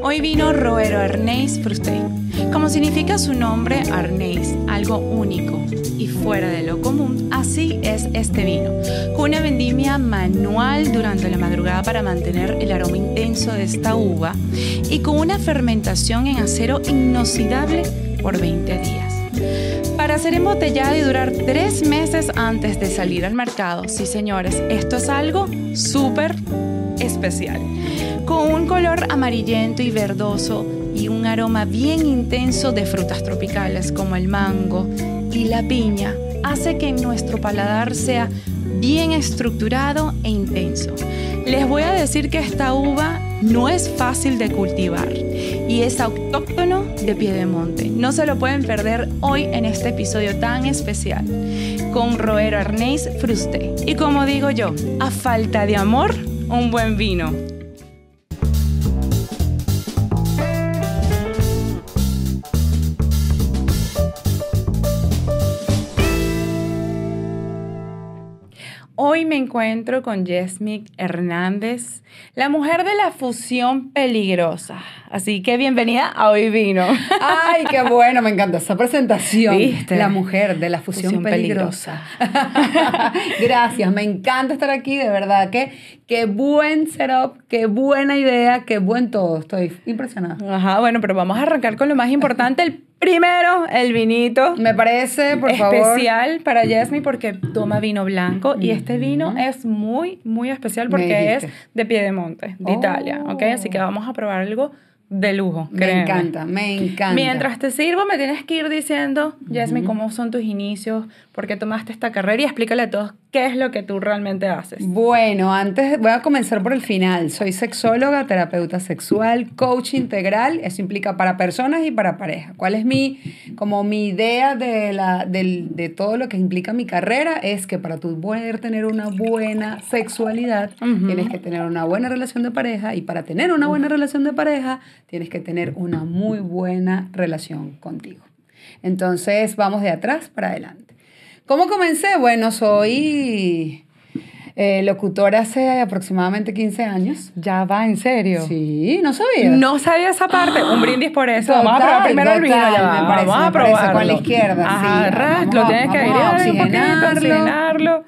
Hoy vino Roero Arnés Frusté. Como significa su nombre, Arnés, algo único y fuera de lo común, así es este vino, con una vendimia manual durante la madrugada para mantener el aroma intenso de esta uva y con una fermentación en acero inoxidable por 20 días. Para ser embotellado y durar tres meses antes de salir al mercado, sí señores, esto es algo súper especial. Con un color amarillento y verdoso y un aroma bien intenso de frutas tropicales como el mango y la piña, hace que nuestro paladar sea bien estructurado e intenso. Les voy a decir que esta uva no es fácil de cultivar y es autóctono de Piedemonte. No se lo pueden perder hoy en este episodio tan especial con Roero Arnés Fruste. Y como digo yo, a falta de amor, un buen vino. Hoy me encuentro con Yesmic Hernández, la mujer de la fusión peligrosa. Así que bienvenida a Hoy Vino. Ay, qué bueno, me encanta esa presentación. La mujer de la fusión, peligrosa. Gracias, me encanta estar aquí, de verdad. que qué buen setup, qué buena idea, qué buen todo. Estoy impresionada. Ajá, bueno, pero vamos a arrancar con lo más importante, el Primero, el vinito. Me parece, por especial favor. Especial para Yasmi porque toma vino blanco y este vino es muy, muy especial porque es de Piedemonte, de Italia, ¿ok? Así que vamos a probar algo de lujo. Me encanta, me encanta. Mientras te sirvo, me tienes que ir diciendo, Jasmine, cómo son tus inicios, por qué tomaste esta carrera y explícale a todos qué es lo que tú realmente haces. Bueno, antes voy a comenzar por el final. Soy sexóloga, terapeuta sexual, coach integral. Eso implica para personas y para pareja. ¿Cuál es mi, como mi idea de, la, de, todo lo que implica mi carrera? Es que para tú poder tener una buena sexualidad, tienes que tener una buena relación de pareja y para tener una buena relación de pareja, tienes que tener una muy buena relación contigo. Entonces, vamos de atrás para adelante. ¿Cómo comencé? Bueno, soy eh, locutora hace aproximadamente 15 años. Ya va, ¿en serio? Sí, no sabía. No sabía esa parte. Un brindis por eso. vamos a probar primero el vino. Ya parece, vamos a probarlo. con la izquierda. Ajá, sí. lo tienes que airear oxigenarlo.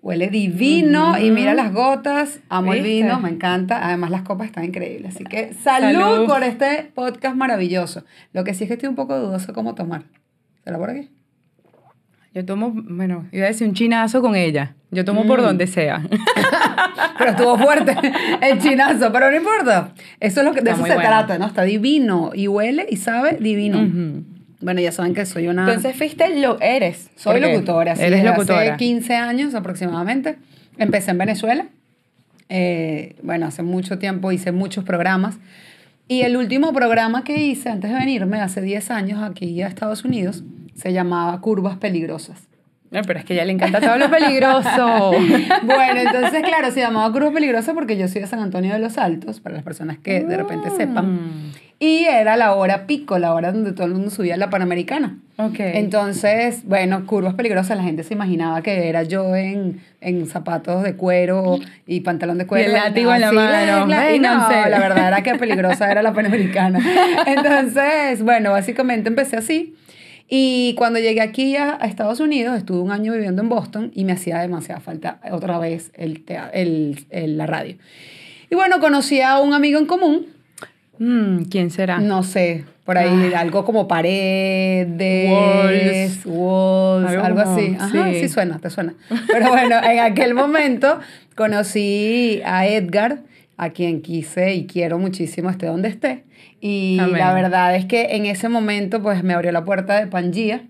Huele divino y mira las gotas. Amo el vino, me encanta. Además, las copas están increíbles. Así que salud, por este podcast maravilloso. Lo que sí es que estoy un poco dudoso cómo tomar. ¿Será por aquí? Yo tomo, bueno, iba a decir un chinazo con ella. Yo tomo por mm. donde sea. pero estuvo fuerte el chinazo, pero no importa. Eso es lo que de eso se trata, ¿no? Está divino y huele y sabe divino. Bueno, ya saben que soy una... Entonces fuiste, lo eres. Soy locutora, sí. Eres locutora. Hace 15 años aproximadamente. Empecé en Venezuela. Eh, bueno, hace mucho tiempo hice muchos programas. Y el último programa que hice antes de venirme, hace 10 años, aquí a Estados Unidos, se llamaba Curvas Peligrosas. No, pero es que a ella le encanta todo lo peligroso. bueno, entonces, claro, se llamaba Curvas Peligrosas porque yo soy de San Antonio de los Altos, para las personas que de repente mm. sepan. Y era la hora pico, la hora donde todo el mundo subía a la Panamericana. Ok. Entonces, bueno, curvas peligrosas, la gente se imaginaba que era yo en, en zapatos de cuero y pantalón de cuero. Y el látigo en la mano. La, y no, la verdad era que peligrosa era la Panamericana. Entonces, bueno, básicamente empecé así. Y cuando llegué aquí a, Estados Unidos, estuve un año viviendo en Boston y me hacía demasiada falta otra vez el, el, el la radio. Y bueno, conocí a un amigo en común Mm, ¿Quién será? No sé, por ahí algo como paredes, walls, algo, así. Ajá, sí. suena, te suena. Pero bueno, en aquel momento conocí a Edgar, a quien quise y quiero muchísimo esté donde esté. Y la verdad es que en ese momento pues me abrió la puerta de Pangea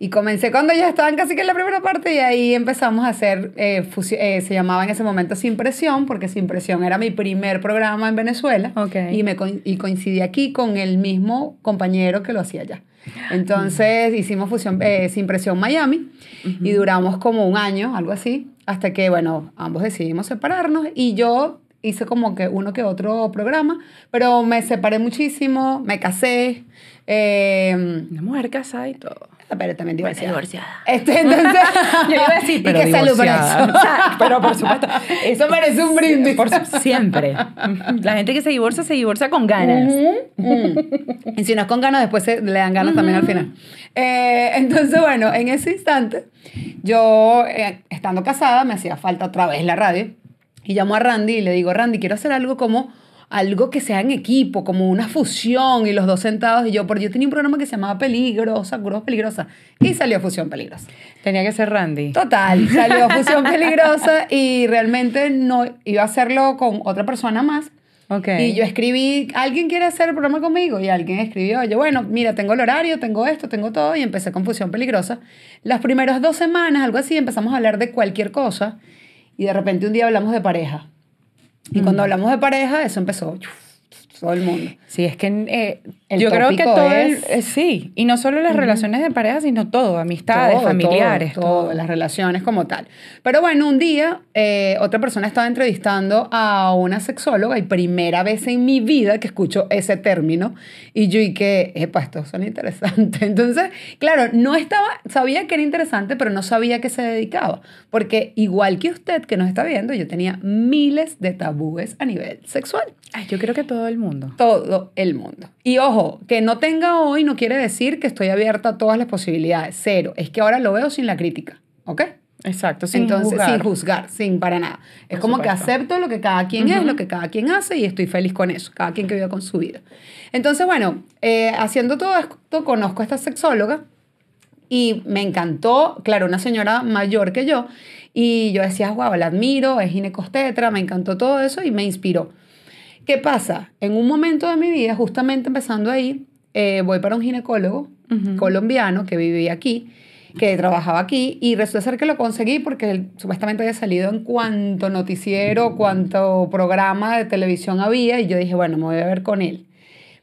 y comencé cuando ya estaban casi que en la primera parte y ahí empezamos a hacer, eh, eh, se llamaba en ese momento Sin Presión, porque Sin Presión era mi primer programa en Venezuela y, me y coincidí aquí con el mismo compañero que lo hacía allá. Entonces hicimos fusión, eh, Sin Presión Miami y duramos como un año, algo así, hasta que, bueno, ambos decidimos separarnos y yo hice como que uno que otro programa, pero me separé muchísimo, me casé. Una mujer casada y todo pero también divorciada. divorciada. Este, entonces, yo iba a decir, pero y que salud por eso. pero por supuesto. Eso merece un brindis. Por, siempre. La gente que se divorcia, se divorcia con ganas. Y si no es con ganas, después se, le dan ganas también al final. Eh, entonces, bueno, en ese instante, yo, eh, estando casada, me hacía falta otra vez la radio. Y llamo a Randy y le digo, Randy, quiero hacer algo como algo que sea en equipo, como una fusión y los dos sentados y yo, porque yo tenía un programa que se llamaba Peligrosa, Curvas Peligrosa, y salió Fusión Peligrosa. Tenía que ser Randy. Total, salió Fusión Peligrosa y realmente no iba a hacerlo con otra persona más. Okay. Y yo escribí, ¿alguien quiere hacer el programa conmigo? Y alguien escribió, yo, bueno, mira, tengo el horario, tengo esto, tengo todo, y empecé con Fusión Peligrosa. Las primeras dos semanas, algo así, empezamos a hablar de cualquier cosa, y de repente un día hablamos de pareja. Y cuando hablamos de pareja, eso empezó todo el mundo. Sí, es que eh, yo creo que todo es, eh, sí, y no solo las relaciones de pareja, sino todo, amistades, familiares, todo, las relaciones como tal. Pero bueno, un día eh, otra persona estaba entrevistando a una sexóloga y primera vez en mi vida que escucho ese término y yo y que, epa, esto son interesante. Entonces, claro, no estaba, sabía que era interesante, pero no sabía que se dedicaba, porque igual que usted que nos está viendo, yo tenía miles de tabúes a nivel sexual. Ay, yo creo que todo el mundo. Todo el mundo. Y ojo, que no tenga hoy no quiere decir que estoy abierta a todas las posibilidades. Cero. Es que ahora lo veo sin la crítica. ¿Ok? Exacto, sin Entonces, juzgar. sin juzgar, sin para nada. es como que acepto lo que cada quien es, lo que cada quien hace y estoy feliz con eso, cada quien que viva con su vida. Entonces, bueno, eh, haciendo todo esto, conozco a esta sexóloga y me encantó, claro, una señora mayor que yo, y yo decía, wow, la admiro, es ginecostetra, me encantó todo eso y me inspiró. ¿Qué pasa? En un momento de mi vida, justamente empezando ahí, eh, voy para un ginecólogo colombiano que vivía aquí, que trabajaba aquí, y resulta ser que lo conseguí porque él supuestamente había salido en cuanto noticiero, cuanto programa de televisión había, y yo dije, bueno, me voy a ver con él.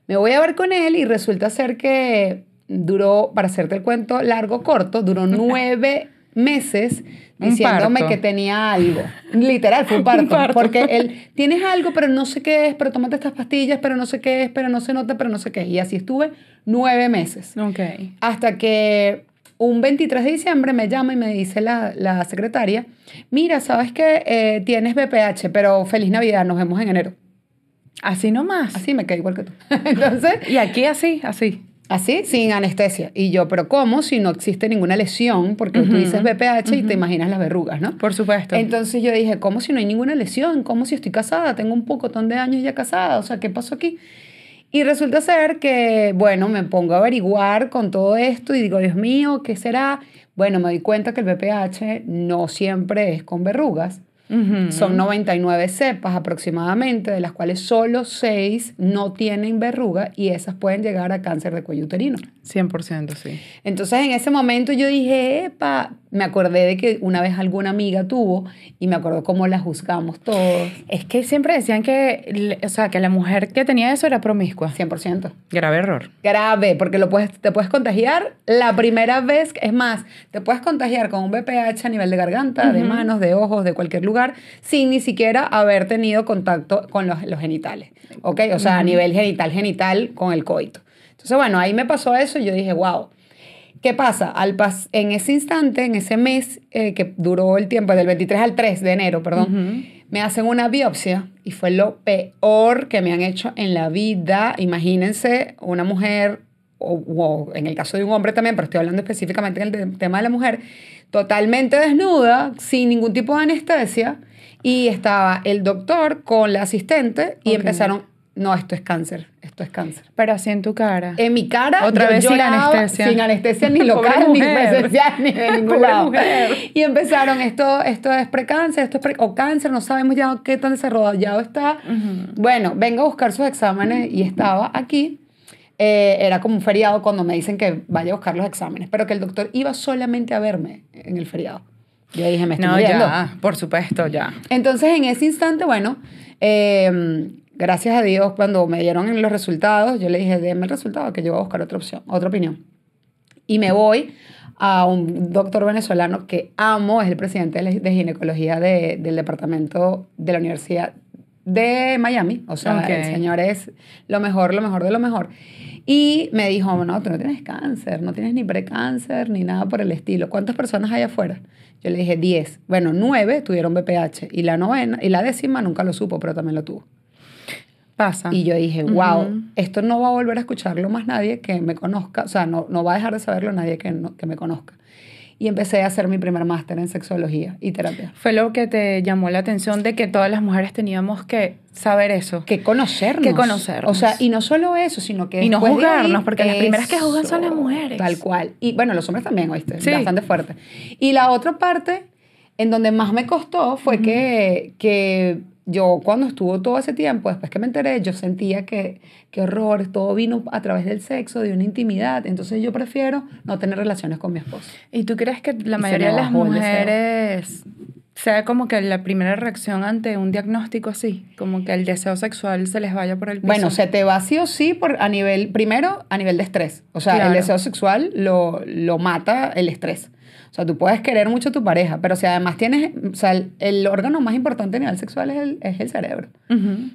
Me voy a ver con él y resulta ser que duró, para hacerte el cuento largo, corto, duró nueve meses diciéndome que tenía algo. Literal, fue un parto, Porque él, tienes algo, pero no sé qué es, pero tómate estas pastillas, pero no sé qué es, pero no se nota, pero no sé qué es. Y así estuve nueve meses. Ok. Hasta que un 23 de diciembre me llama y me dice la, la secretaria, mira, sabes que eh, tienes BPH, pero feliz Navidad, nos vemos en enero. Así nomás. Así me cae igual que tú. Entonces... Y aquí así, así. Así, sin anestesia. Y yo, pero ¿cómo? Si no existe ninguna lesión, porque tú dices BPH y te imaginas las verrugas, ¿no? Por supuesto. Entonces yo dije, ¿cómo si no hay ninguna lesión? ¿Cómo si estoy casada? Tengo un pocotón de años ya casada. O sea, ¿qué pasó aquí? Y resulta ser que, bueno, me pongo a averiguar con todo esto y digo, Dios mío, ¿qué será? Bueno, me doy cuenta que el BPH no siempre es con verrugas. Son 99 cepas aproximadamente, de las cuales solo 6 no tienen verruga y esas pueden llegar a cáncer de cuello uterino. 100%, sí. Entonces en ese momento yo dije, epa, me acordé de que una vez alguna amiga tuvo y me acuerdo cómo la juzgamos todos. Es que siempre decían que, o sea, que la mujer que tenía eso era promiscua. 100%. Grave error. Grave, porque lo puedes, te puedes contagiar la primera vez, es más, te puedes contagiar con un BPH a nivel de garganta, de manos, de ojos, de cualquier lugar, sin ni siquiera haber tenido contacto con los, los genitales. ¿Ok? O sea, a nivel genital, genital con el coito. Entonces, bueno, ahí me pasó eso y yo dije, wow. ¿Qué pasa? Al pas en ese instante, en ese mes eh, que duró el tiempo, del 23 al 3 de enero, perdón, me hacen una biopsia y fue lo peor que me han hecho en la vida. Imagínense una mujer, o, o en el caso de un hombre también, pero estoy hablando específicamente en el tema de la mujer, totalmente desnuda, sin ningún tipo de anestesia, y estaba el doctor con la asistente y Ok. empezaron, no, esto es cáncer, esto es cáncer. Pero así en tu cara. En mi cara, Otra yo vez sin anestesia. Sin anestesia ni local, ni presencial, ni de ningún lado. mujer. Y empezaron, esto, esto es precáncer, esto es pre o cáncer, no sabemos ya qué tan desarrollado está. Bueno, venga a buscar sus exámenes y estaba aquí. Eh, era como un feriado cuando me dicen que vaya a buscar los exámenes, pero que el doctor iba solamente a verme en el feriado. Yo dije, me estoy No, muriendo. ya, por supuesto, ya. Entonces, en ese instante, bueno, eh, gracias a Dios, cuando me dieron los resultados, yo le dije, déme el resultado, que yo voy a buscar otra opción, otra opinión. Y me voy a un doctor venezolano que amo, es el presidente de, de ginecología de- del departamento de la Universidad de Miami. O sea, el señor es lo mejor, lo mejor de lo mejor. Y me dijo, no, tú no tienes cáncer, no tienes ni precáncer, ni nada por el estilo. ¿Cuántas personas hay afuera? Yo le dije 10. Bueno, 9 tuvieron BPH y la novena y la décima nunca lo supo, pero también lo tuvo. Pasa. Y yo dije, wow, esto no va a volver a escucharlo más nadie que me conozca, o sea, no, no va a dejar de saberlo nadie que, que me conozca y empecé a hacer mi primer máster en sexología y terapia. Fue lo que te llamó la atención de que todas las mujeres teníamos que saber eso. Que conocernos. Que conocernos. O sea, y no solo eso, sino que... Y no juzgarnos, porque las primeras que juzgan son las mujeres. Tal cual. Y bueno, los hombres también, oíste, sí. bastante fuerte. Y la otra parte, en donde más me costó, fue que, que yo cuando estuvo todo ese tiempo, después que me enteré, yo sentía que, qué horror, todo vino a través del sexo, de una intimidad, entonces yo prefiero no tener relaciones con mi esposo. ¿Y tú crees que la mayoría de las mujeres sea como que la primera reacción ante un diagnóstico así, como que el deseo sexual se les vaya por el piso? Bueno, se te va sí o sí por, a nivel, primero a nivel de estrés, o sea, el deseo sexual lo, lo mata el estrés. O sea, tú puedes querer mucho a tu pareja, pero si además tienes, o sea, el, órgano más importante a nivel sexual es el, es el cerebro.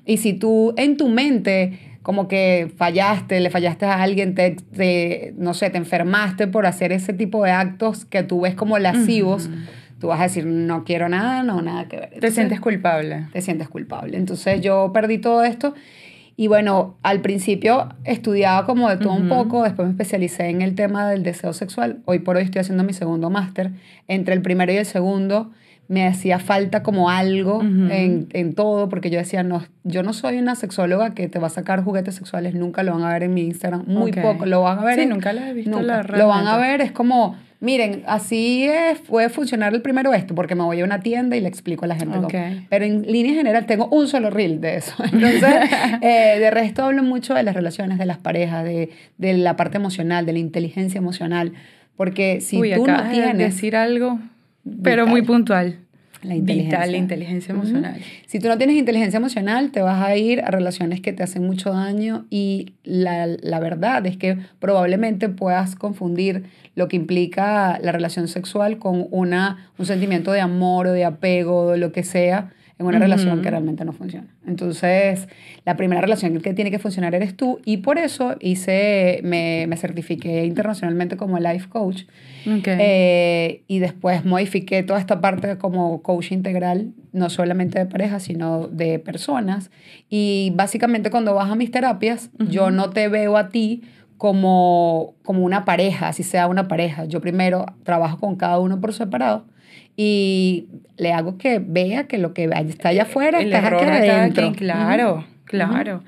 Y si tú en tu mente como que fallaste, le fallaste a alguien, te, no sé, te enfermaste por hacer ese tipo de actos que tú ves como lascivos, tú vas a decir, no quiero nada, no, nada que ver. te sientes culpable. Te sientes culpable. Entonces yo perdí todo esto y bueno, al principio estudiaba como de todo un poco, después me especialicé en el tema del deseo sexual. Hoy por hoy estoy haciendo mi segundo máster. Entre el primero y el segundo me hacía falta como algo en, en, todo, porque yo decía, no, yo no soy una sexóloga que te va a sacar juguetes sexuales, nunca lo van a ver en mi Instagram, muy poco, lo van a ver. Sí, nunca lo he visto. lo van a ver, es como miren, así es, puede funcionar el primero esto, porque me voy a una tienda y le explico a la gente cómo. Pero en línea general tengo un solo reel de eso. Entonces, eh, de resto hablo mucho de las relaciones, de las parejas, de, de la parte emocional, de la inteligencia emocional. Porque si tú no tienes... De decir algo, pero muy puntual. La inteligencia. la inteligencia emocional. Si tú no tienes inteligencia emocional, te vas a ir a relaciones que te hacen mucho daño y la, la verdad es que probablemente puedas confundir lo que implica la relación sexual con una, un sentimiento de amor o de apego o lo que sea en una relación que realmente no funciona. Entonces, la primera relación que tiene que funcionar eres tú y por eso hice, me, me certifiqué internacionalmente como life coach eh, y después modifiqué toda esta parte como coach integral, no solamente de pareja, sino de personas. Y básicamente cuando vas a mis terapias, yo no te veo a ti como, como una pareja, así sea una pareja. Yo primero trabajo con cada uno por separado y le hago que vea que lo que está allá afuera está aquí adentro. claro, claro.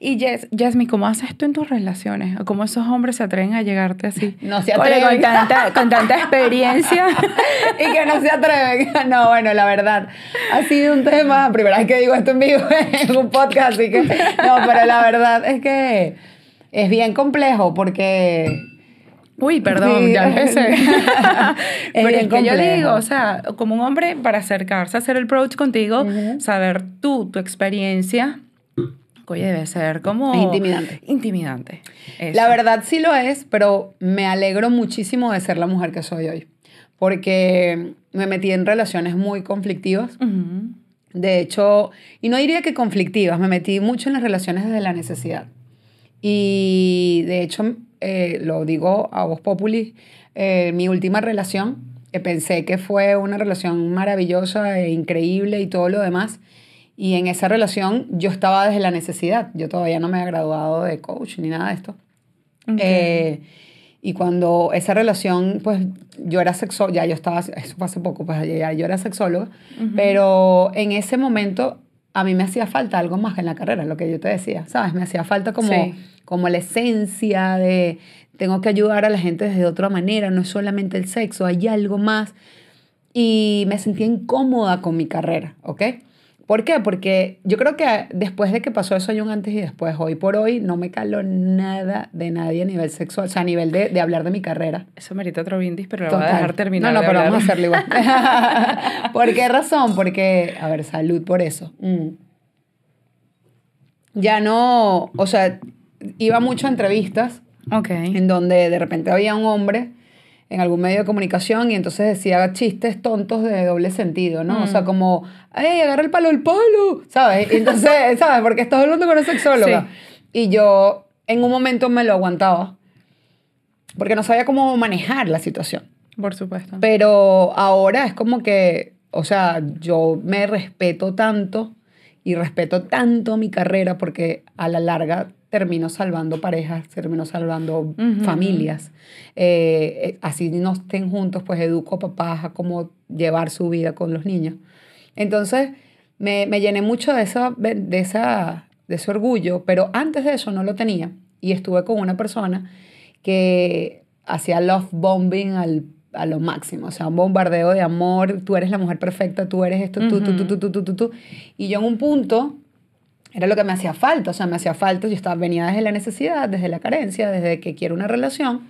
Y Jess, Jasmine, ¿cómo haces tú en tus relaciones? ¿Cómo esos hombres se atreven a llegarte así? No se atreven. con, tanta, con tanta experiencia. y que no se atreven. No, bueno, la verdad, ha sido un tema, primera vez que digo esto en vivo en un podcast, así que, no, pero la verdad es que es bien complejo porque Uy, perdón, ya empecé. Pero es que yo le digo, o sea, como un hombre, para acercarse a hacer el approach contigo, saber tú, tu experiencia, oye, debe ser como... intimidante. Intimidante. La verdad sí lo es, pero me alegro muchísimo de ser la mujer que soy hoy. Porque me metí en relaciones muy conflictivas. De hecho, y no diría que conflictivas, me metí mucho en las relaciones desde la necesidad. Y de hecho eh, lo digo a voz populi, eh, mi última relación, que pensé que fue una relación maravillosa e increíble y todo lo demás. Y en esa relación yo estaba desde la necesidad. Yo todavía no me había graduado de coach ni nada de esto. Eh, y cuando esa relación, pues yo era sexóloga, ya yo estaba, eso fue hace poco, pues ya yo era sexóloga, pero en ese momento a mí me hacía falta algo más en la carrera, lo que yo te decía, ¿sabes? Me hacía falta como como la esencia de tengo que ayudar a la gente de otra manera, no es solamente el sexo, hay algo más. Y me sentía incómoda con mi carrera, ¿ok? ¿Por qué? Porque yo creo que después de que pasó eso hay un antes y después. Hoy por hoy no me caló nada de nadie a nivel sexual, o sea, a nivel de, de hablar de mi carrera. Eso merita otro brindis, pero lo voy a dejar terminar. No, no, pero vamos a hacerlo igual. ¿Por qué razón? Porque, a ver, salud por eso. Mm. Ya no, o sea, iba mucho a entrevistas okay. en donde de repente había un hombre en algún medio de comunicación y entonces decía chistes tontos de doble sentido, ¿no? O sea, mm. como, ¡ay, agarra el palo, el palo! ¿Sabes? Y entonces, ¿sabes? Porque estás hablando con una sexóloga. Y yo en un momento me lo aguantaba porque no sabía cómo manejar la situación. Por supuesto. Pero ahora es como que, o sea, yo me respeto tanto y respeto tanto mi carrera porque a la larga termino salvando parejas, termino salvando familias. Eh, eh, así no estén juntos, pues educo a papás a cómo llevar su vida con los niños. Entonces, me, me llené mucho de, esa, de, esa, de ese orgullo, pero antes de eso no lo tenía. Y estuve con una persona que hacía love bombing al, a lo máximo, o sea, un bombardeo de amor, tú eres la mujer perfecta, tú eres esto, tú, tú, tú, tú, tú, tú, tú. Y yo en un punto era lo que me hacía falta, o sea, me hacía falta, yo estaba, venía desde la necesidad, desde la carencia, desde que quiero una relación.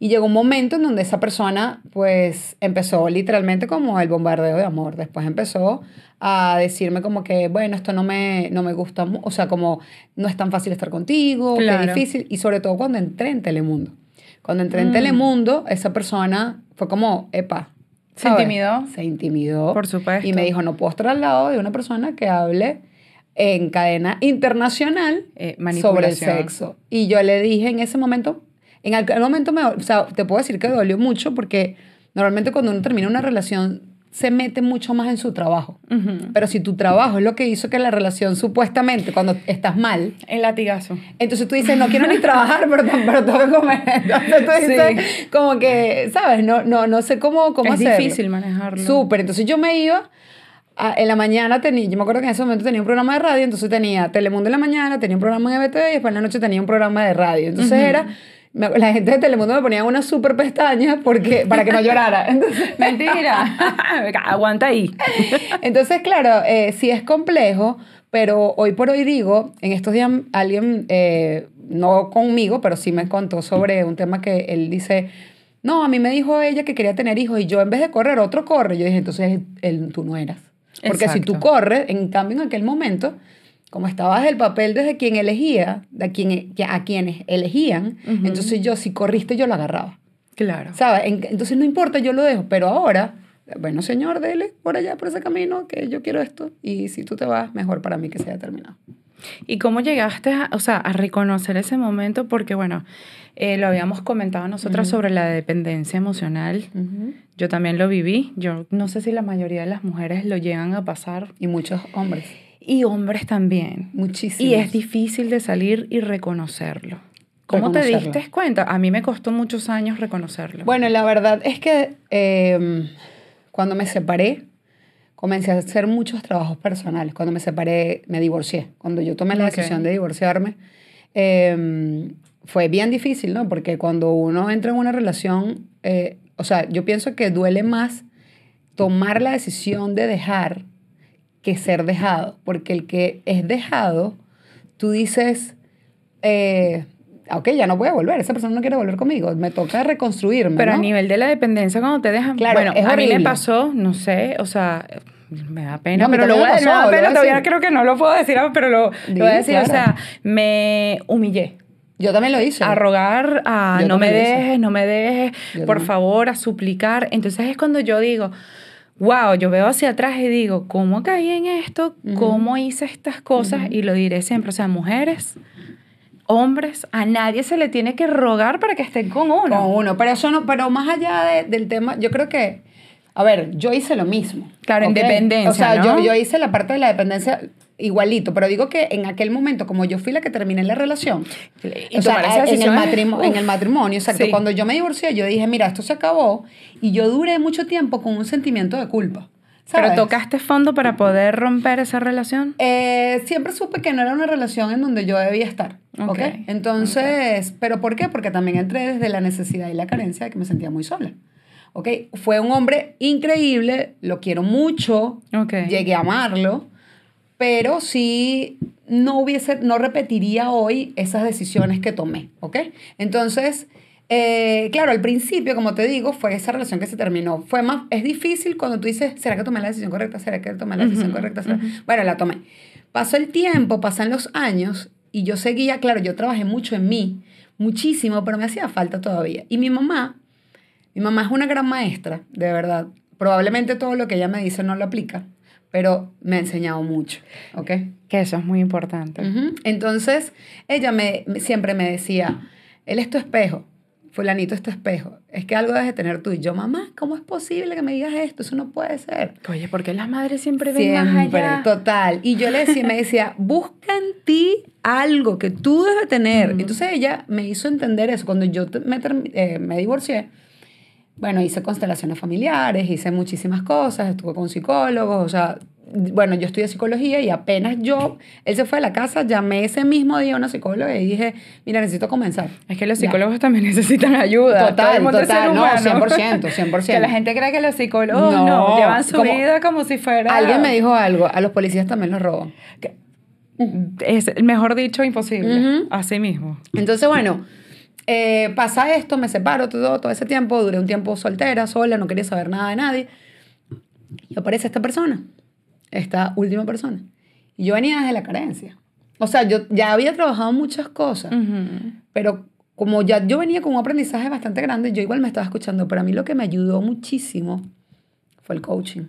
Y llegó un momento en donde esa persona, pues, empezó literalmente como el bombardeo de amor. Después empezó a decirme como que, bueno, esto no me, no me gusta, o sea, como no es tan fácil estar contigo, que es difícil. Y sobre todo cuando entré en Telemundo. Cuando entré en mm. Telemundo, esa persona fue como, epa. ¿Se intimidó? Se intimidó. Por supuesto. Y me dijo, no puedo estar al lado de una persona que hable en cadena internacional eh, sobre el sexo. Y yo le dije en ese momento, en aquel momento, me, o sea, te puedo decir que dolió mucho porque normalmente cuando uno termina una relación se mete mucho más en su trabajo. Pero si tu trabajo es lo que hizo que la relación supuestamente, cuando estás mal... El latigazo. Entonces tú dices, no quiero ni trabajar, pero, pero tengo que comer. Entonces tú dices, como que, ¿sabes? No, no, no sé cómo, cómo es hacerlo. Es difícil manejarlo. Súper. Entonces yo me iba en la mañana tenía, yo me acuerdo que en ese momento tenía un programa de radio, entonces tenía Telemundo en la mañana, tenía un programa en EBTV y después en la noche tenía un programa de radio. Entonces era, la gente de Telemundo me ponía una super pestaña porque, para que no llorara. Mentira, aguanta ahí. entonces, claro, eh, sí es complejo, pero hoy por hoy digo, en estos días alguien, eh, no conmigo, pero sí me contó sobre un tema que él dice, no, a mí me dijo ella que quería tener hijos y yo en vez de correr, otro corre. Yo dije, entonces él, tú no eras. Porque si tú corres, en cambio en aquel momento, como estabas el papel desde quien elegía, de quien, a quienes elegían, entonces yo si corriste yo lo agarraba. Claro. ¿Sabes? Entonces no importa, yo lo dejo, pero ahora, bueno, señor, dele por allá, por ese camino, que yo quiero esto, y si tú te vas, mejor para mí que sea terminado. ¿Y cómo llegaste a, o sea, a reconocer ese momento? Porque, bueno, eh, lo habíamos comentado nosotras sobre la dependencia emocional. Yo también lo viví. Yo no sé si la mayoría de las mujeres lo llegan a pasar. Y muchos hombres. Y hombres también. Muchísimo. Y es difícil de salir y reconocerlo. ¿Cómo te diste cuenta? A mí me costó muchos años reconocerlo. Bueno, la verdad es que em, cuando me separé, comencé a hacer muchos trabajos personales. Cuando me separé, me divorcié. Cuando yo tomé la decisión de divorciarme, em, fue bien difícil, ¿no? Porque cuando uno entra en una relación, eh, o sea, yo pienso que duele más tomar la decisión de dejar que ser dejado. Porque el que es dejado, tú dices, eh, ok, ya no voy a volver, esa persona no quiere volver conmigo, me toca reconstruirme. Pero a nivel de la dependencia, cuando te dejan, claro, bueno, a mí me pasó, no sé, o sea, me da pena, pero lo voy a, decir, todavía creo que no lo puedo decir, pero lo, voy a decir, o sea, me humillé. Yo también lo hice. A rogar, a no me dejes, no me dejes, por favor, a suplicar. Entonces es cuando yo digo, wow, yo veo hacia atrás y digo, ¿cómo caí en esto? ¿Cómo hice estas cosas? Y lo diré siempre, o sea, mujeres, hombres, a nadie se le tiene que rogar para que estén con uno. Con uno, pero eso no, pero más allá del tema, yo creo que, a ver, yo hice lo mismo. Claro, independencia. O sea, yo, yo hice la parte de la dependencia igualito, pero digo que en aquel momento, como yo fui la que terminé la relación, o sea, en, el matrimonio, en el matrimonio, exacto, cuando yo me divorcié, yo dije, mira, esto se acabó, y yo duré mucho tiempo con un sentimiento de culpa. ¿Pero tocaste fondo para poder romper esa relación? Eh, siempre supe que no era una relación en donde yo debía estar. ¿Ok? Entonces, ¿pero por qué? Porque también entré desde la necesidad y la carencia de que me sentía muy sola. ¿Ok? Fue un hombre increíble, lo quiero mucho, llegué a amarlo, pero sí no hubiese, no repetiría hoy esas decisiones que tomé, ¿ok? Entonces, eh, claro, al principio, como te digo, fue esa relación que se terminó. Fue más, es difícil cuando tú dices, ¿será que tomé la decisión correcta? ¿Será que tomé la decisión correcta? Bueno, la tomé. Pasó el tiempo, pasan los años y yo seguía, claro, yo trabajé mucho en mí, muchísimo, pero me hacía falta todavía. Y mi mamá Mi mamá es una gran maestra, de verdad. Probablemente todo lo que ella me dice no lo aplica, pero me ha enseñado mucho, ¿ok? Que eso es muy importante. Entonces, ella me, siempre me decía, él es tu espejo, fulanito es tu espejo, es que algo debes de tener tú. Y yo, mamá, ¿cómo es posible que me digas esto? Eso no puede ser. Oye, porque las madres siempre ven más allá. total. Y yo le decía, me decía, busca en ti algo que tú debes tener. Entonces ella me hizo entender eso. Cuando yo me, eh, me divorcié, bueno, hice constelaciones familiares, hice muchísimas cosas, estuve con psicólogos, o sea, bueno, yo estudié psicología y apenas yo, él se fue a la casa, llamé ese mismo día a una psicóloga y dije, mira, necesito comenzar. Es que los psicólogos también necesitan ayuda. Total, total, no, 100%, 100%. Que la gente cree que los psicólogos no, llevan su vida como si fuera... Alguien me dijo algo, a los policías también los roban. Es, mejor dicho, imposible. Así mismo. Entonces, bueno... Eh, pasa esto, me separo todo, todo ese tiempo, duré un tiempo soltera, sola, no quería saber nada de nadie. Y aparece esta persona esta última persona. Y yo venía desde la carencia. O sea, yo ya había trabajado muchas cosas, pero como ya yo venía con un aprendizaje bastante grande, yo igual me estaba escuchando, pero a mí lo que me ayudó muchísimo fue el coaching.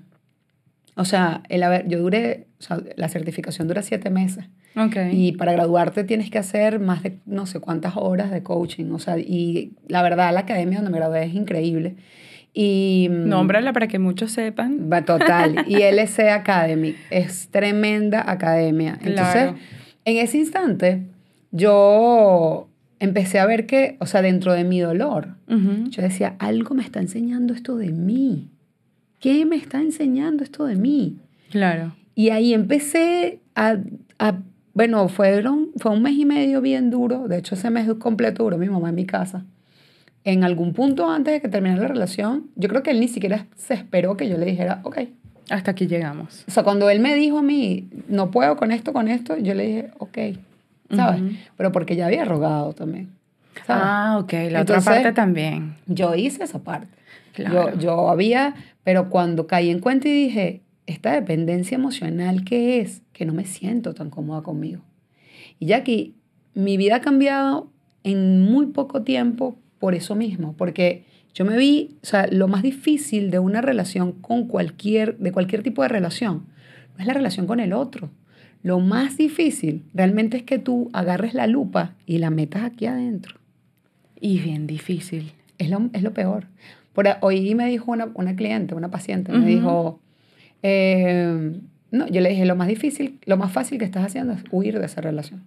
O sea, el haber, yo duré, o sea, la certificación dura siete meses. Okay. Y para graduarte tienes que hacer más de no sé cuántas horas de coaching. O sea, y la verdad, la academia donde me gradué es increíble. Y, mm, Nómbrala para que muchos sepan. Va total. Y LC Academy es tremenda academia. Entonces, en ese instante, yo empecé a ver que, o sea, dentro de mi dolor, yo decía, algo me está enseñando esto de mí. ¿Qué me está enseñando esto de mí? Claro. Y ahí empecé a, a bueno, fueron, fue un mes y medio bien duro. De hecho, ese mes completo duró mi mamá en mi casa en algún punto antes de que terminara la relación, yo creo que él ni siquiera se esperó que yo le dijera, ok. Hasta aquí llegamos. O sea, cuando él me dijo a mí, no puedo con esto, con esto, yo le dije, ok, ¿sabes? Pero porque ya había rogado también. Ah, ok, la otra parte también. Yo hice esa parte. Yo, yo había, pero cuando caí en cuenta y dije, esta dependencia emocional que es, que no me siento tan cómoda conmigo. Y ya que mi vida ha cambiado en muy poco tiempo por eso mismo, porque yo me vi, o sea, lo más difícil de una relación con cualquier, de cualquier tipo de relación, no es la relación con el otro. Lo más difícil realmente es que tú agarres la lupa y la metas aquí adentro. Y bien difícil. Es lo, es lo peor. Por, hoy me dijo una, una cliente, una paciente, me dijo, eh, no, yo le dije, lo más difícil, lo más fácil que estás haciendo es huir de esa relación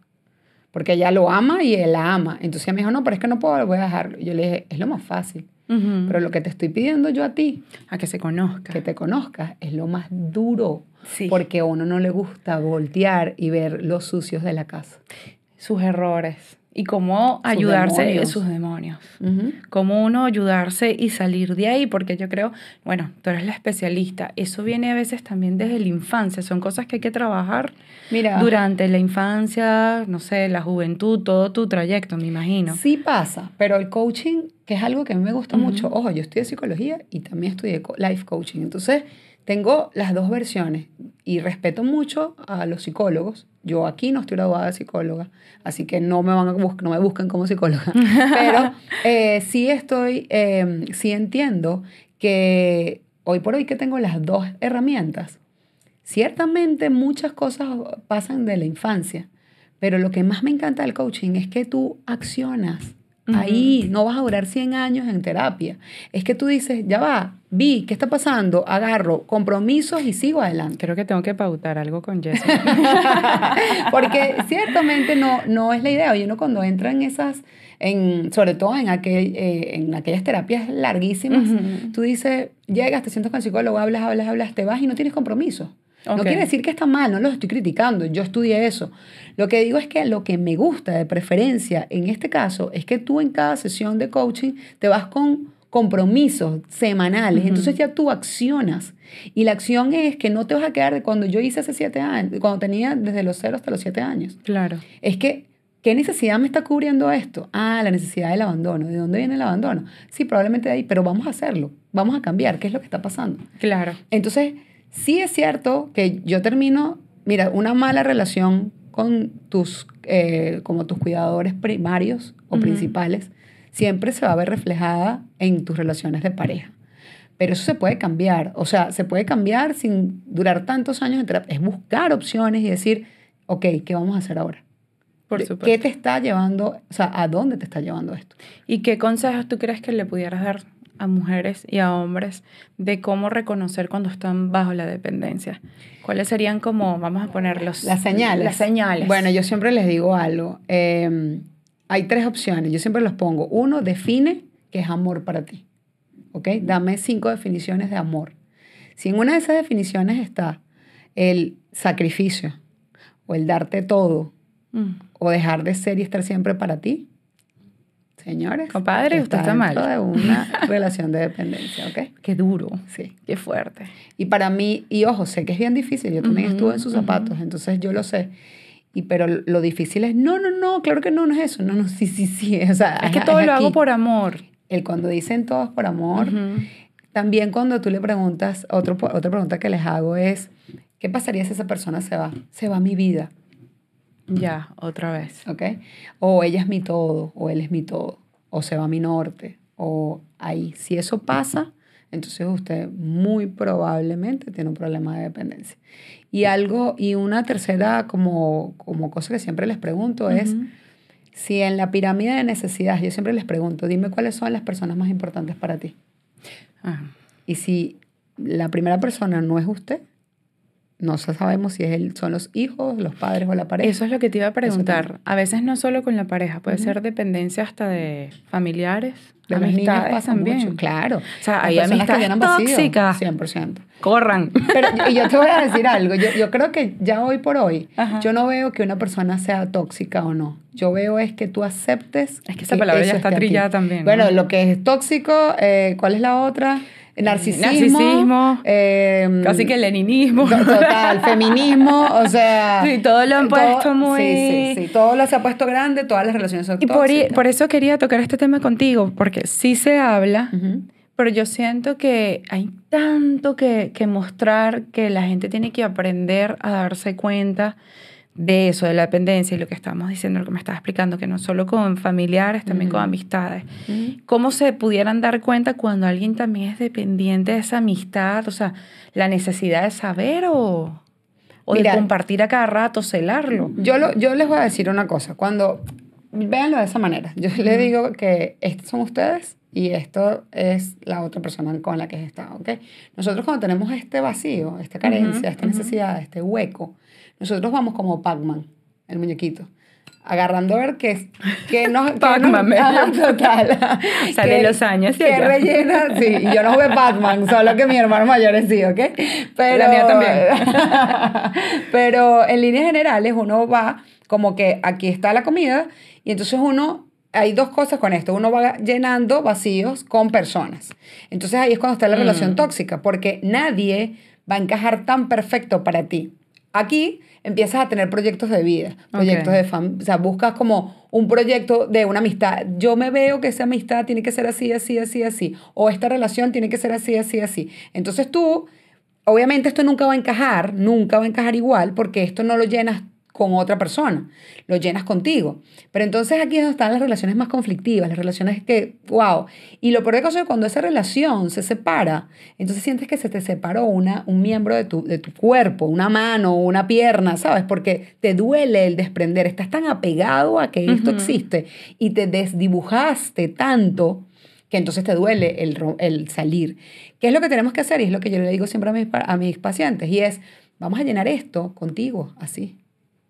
porque ella lo ama y él la ama. Entonces ella me dijo, no, pero es que no puedo, voy a dejarlo. yo le dije, es lo más fácil. Pero lo que te estoy pidiendo yo a ti, a que se conozca, que te conozcas, es lo más duro. Porque a uno no le gusta voltear y ver los sucios de la casa. Sus errores y cómo ayudarse demonios. sus demonios. Cómo uno ayudarse y salir de ahí, porque yo creo, bueno, tú eres la especialista, eso viene a veces también desde la infancia, son cosas que hay que trabajar Mira, durante la infancia, no sé, la juventud, todo tu trayecto, me imagino. Sí pasa, pero el coaching, que es algo que a mí me gusta mucho, ojo, yo estudié psicología y también estudié life coaching, entonces tengo las dos versiones y respeto mucho a los psicólogos. Yo aquí no estoy graduada de psicóloga, así que no me, van a no me busquen como psicóloga. Pero eh, sí estoy, em, sí entiendo que hoy por hoy que tengo las dos herramientas, ciertamente muchas cosas pasan de la infancia, pero lo que más me encanta del coaching es que tú accionas Ahí no vas a durar 100 años en terapia. Es que tú dices, ya va, vi, ¿qué está pasando? Agarro compromisos y sigo adelante. Creo que tengo que pautar algo con Jessica. Porque ciertamente no, no es la idea. Oye, uno cuando entra en esas, en, sobre todo en, aquel, eh, en aquellas terapias larguísimas, tú dices, llegas, te sientas con el psicólogo, hablas, hablas, hablas, te vas y no tienes compromisos. No quiere decir que está mal, no lo estoy criticando, yo estudié eso. Lo que digo es que lo que me gusta de preferencia en este caso es que tú en cada sesión de coaching te vas con compromisos semanales, entonces ya tú accionas. Y la acción es que no te vas a quedar de cuando yo hice hace siete años, cuando tenía desde los cero hasta los siete años. Claro. Es que, ¿qué necesidad me está cubriendo esto? Ah, la necesidad del abandono. ¿De dónde viene el abandono? Sí, probablemente de ahí, pero vamos a hacerlo, vamos a cambiar, ¿qué es lo que está pasando? Claro. Entonces, Sí es cierto que yo termino, mira, una mala relación con tus, eh, como tus cuidadores primarios o principales, siempre se va a ver reflejada en tus relaciones de pareja. Pero eso se puede cambiar, o sea, se puede cambiar sin durar tantos años de terapia. Es buscar opciones y decir, ok, ¿qué vamos a hacer ahora? Por supuesto. ¿Qué te está llevando, o sea, a dónde te está llevando esto? ¿Y qué consejos tú crees que le pudieras dar a mujeres y a hombres de cómo reconocer cuando están bajo la dependencia? ¿Cuáles serían como, vamos a ponerlos? Las señales. Las señales. Bueno, yo siempre les digo algo. Em, hay tres opciones, yo siempre los pongo. Uno, define qué es amor para ti. ¿Ok? Dame cinco definiciones de amor. Si en una de esas definiciones está el sacrificio o el darte todo mm. o dejar de ser y estar siempre para ti, señores. Compadre, usted está mal. de una relación de dependencia, ¿ok? Qué duro. Sí. Qué fuerte. Y para mí, y ojo, sé que es bien difícil, yo también estuve en sus zapatos, entonces yo lo sé. Y pero lo difícil es, no, no, no, claro que no, no es eso. No, no, sí, sí, sí. O sea, es que todo lo hago por amor. El cuando dicen todos por amor, también cuando tú le preguntas, otro, otra pregunta que les hago es, ¿qué pasaría si esa persona se va? Se va mi vida. Ya, otra vez. ¿Ok? O ella es mi todo, o él es mi todo, o se va a mi norte, o ahí. Si eso pasa, entonces usted muy probablemente tiene un problema de dependencia. Y algo, y una tercera como, como cosa que siempre les pregunto es, si en la pirámide de necesidades, yo siempre les pregunto, dime cuáles son las personas más importantes para ti. Ah. Y si la primera persona no es usted, no sabemos si es él, son los hijos, los padres o la pareja. Eso es lo que te iba a preguntar. A veces no solo con la pareja, puede ser dependencia hasta de familiares, de amistades los también. Mucho, claro. O sea, hay amistades tóxicas. 100%. Corran. Pero y yo te voy a decir algo. Yo, yo creo que ya hoy por hoy, yo no veo que una persona sea tóxica o no. Yo veo es que tú aceptes. Es que esa palabra ya está trillada también. Bueno, lo que es tóxico, eh, ¿cuál es la otra? Narcisismo, narcisismo eh, casi que el leninismo. Total, feminismo, o sea... Sí, todo lo han puesto muy... Sí, sí, sí, todo lo se ha puesto grande, todas las relaciones son Y por, por, eso quería tocar este tema contigo, porque sí se habla, pero yo siento que hay tanto que, que mostrar que la gente tiene que aprender a darse cuenta de eso, de la dependencia y lo que estábamos diciendo, lo que me estaba explicando, que no solo con familiares, también con amistades. ¿Cómo se pudieran dar cuenta cuando alguien también es dependiente de esa amistad? O sea, la necesidad de saber o, o de compartir a cada rato, celarlo. Yo, lo, yo les voy a decir una cosa, cuando, véanlo de esa manera, yo les digo que estos son ustedes y esto es la otra persona con la que he estado, ¿ok? Nosotros cuando tenemos este vacío, esta carencia, esta necesidad, este hueco, nosotros vamos como Pac-Man, el muñequito agarrando a ver qué, qué nos... Pac-Man, total. Sale los años. Que rellena, sí. Yo no jugué Pac-Man, solo que mi hermano mayor sí, ¿ok? Pero, La mía también. pero en líneas generales uno va como que aquí está la comida y entonces uno... Hay dos cosas con esto. Uno va llenando vacíos con personas. Entonces ahí es cuando está la relación mm. tóxica, porque nadie va a encajar tan perfecto para ti. Aquí empiezas a tener proyectos de vida, proyectos de familia, o sea, buscas como un proyecto de una amistad. Yo me veo que esa amistad tiene que ser así, así, así, así, o esta relación tiene que ser así, así, así. Entonces tú, obviamente esto nunca va a encajar, nunca va a encajar igual, porque esto no lo llenas con otra persona, lo llenas contigo. Pero entonces aquí es donde están las relaciones más conflictivas, las relaciones que, wow. Y lo peor de cosas es cuando esa relación se separa, entonces sientes que se te separó una, un miembro de tu, de tu cuerpo, una mano, una pierna, ¿sabes? Porque te duele el desprender, estás tan apegado a que esto existe y te desdibujaste tanto que entonces te duele el, el salir. ¿Qué es lo que tenemos que hacer? Y es lo que yo le digo siempre a mis, a mis pacientes, y es, vamos a llenar esto contigo, así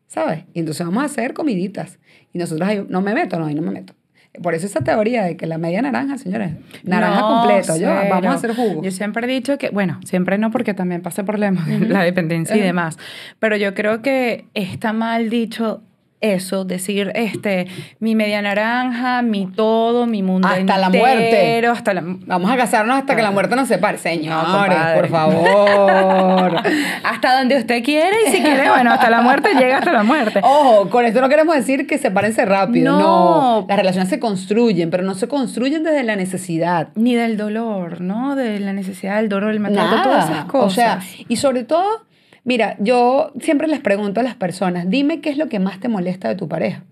¿sabes? Y entonces vamos a hacer comiditas. Y nosotros ahí, no me meto, no, ahí no me meto. Por eso esa teoría de que la media naranja, señores, naranja completo, yo, vamos a hacer jugo. Yo siempre he dicho que, bueno, siempre no porque también pasé problemas de la dependencia y demás, pero yo creo que está mal dicho eso, decir, este, mi media naranja, mi todo, mi mundo hasta la muerte. Hasta la... Vamos a casarnos hasta que la muerte nos separe. Señores, por favor. hasta donde usted quiere y si quiere, bueno, hasta la muerte llega hasta la muerte. Ojo, con esto no queremos decir que sepárense rápido. No. Las relaciones se construyen, pero no se construyen desde la necesidad. Ni del dolor, ¿no? De la necesidad del dolor, del maltrato, todas esas cosas. O sea, y sobre todo Mira, yo siempre les pregunto a las personas, dime qué es lo que más te molesta de tu pareja.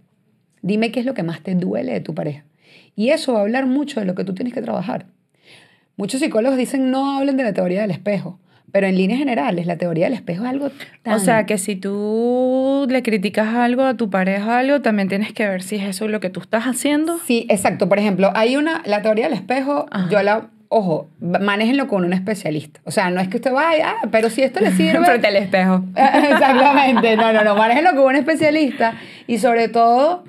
Dime qué es lo que más te duele de tu pareja. Y eso va a hablar mucho de lo que tú tienes que trabajar. Muchos psicólogos dicen no hablen de la teoría del espejo, pero en líneas generales la teoría del espejo es algo tan... O sea, que si tú le criticas algo a tu pareja algo, también tienes que ver si es eso lo que tú estás haciendo. Sí, exacto. Por ejemplo, hay una, la teoría del espejo, yo la ojo, manéjenlo con un especialista. O sea, no es que usted vaya, ah, pero si esto le sirve. Frente al espejo. Exactamente. No, no, no. Manéjenlo con un especialista y sobre todo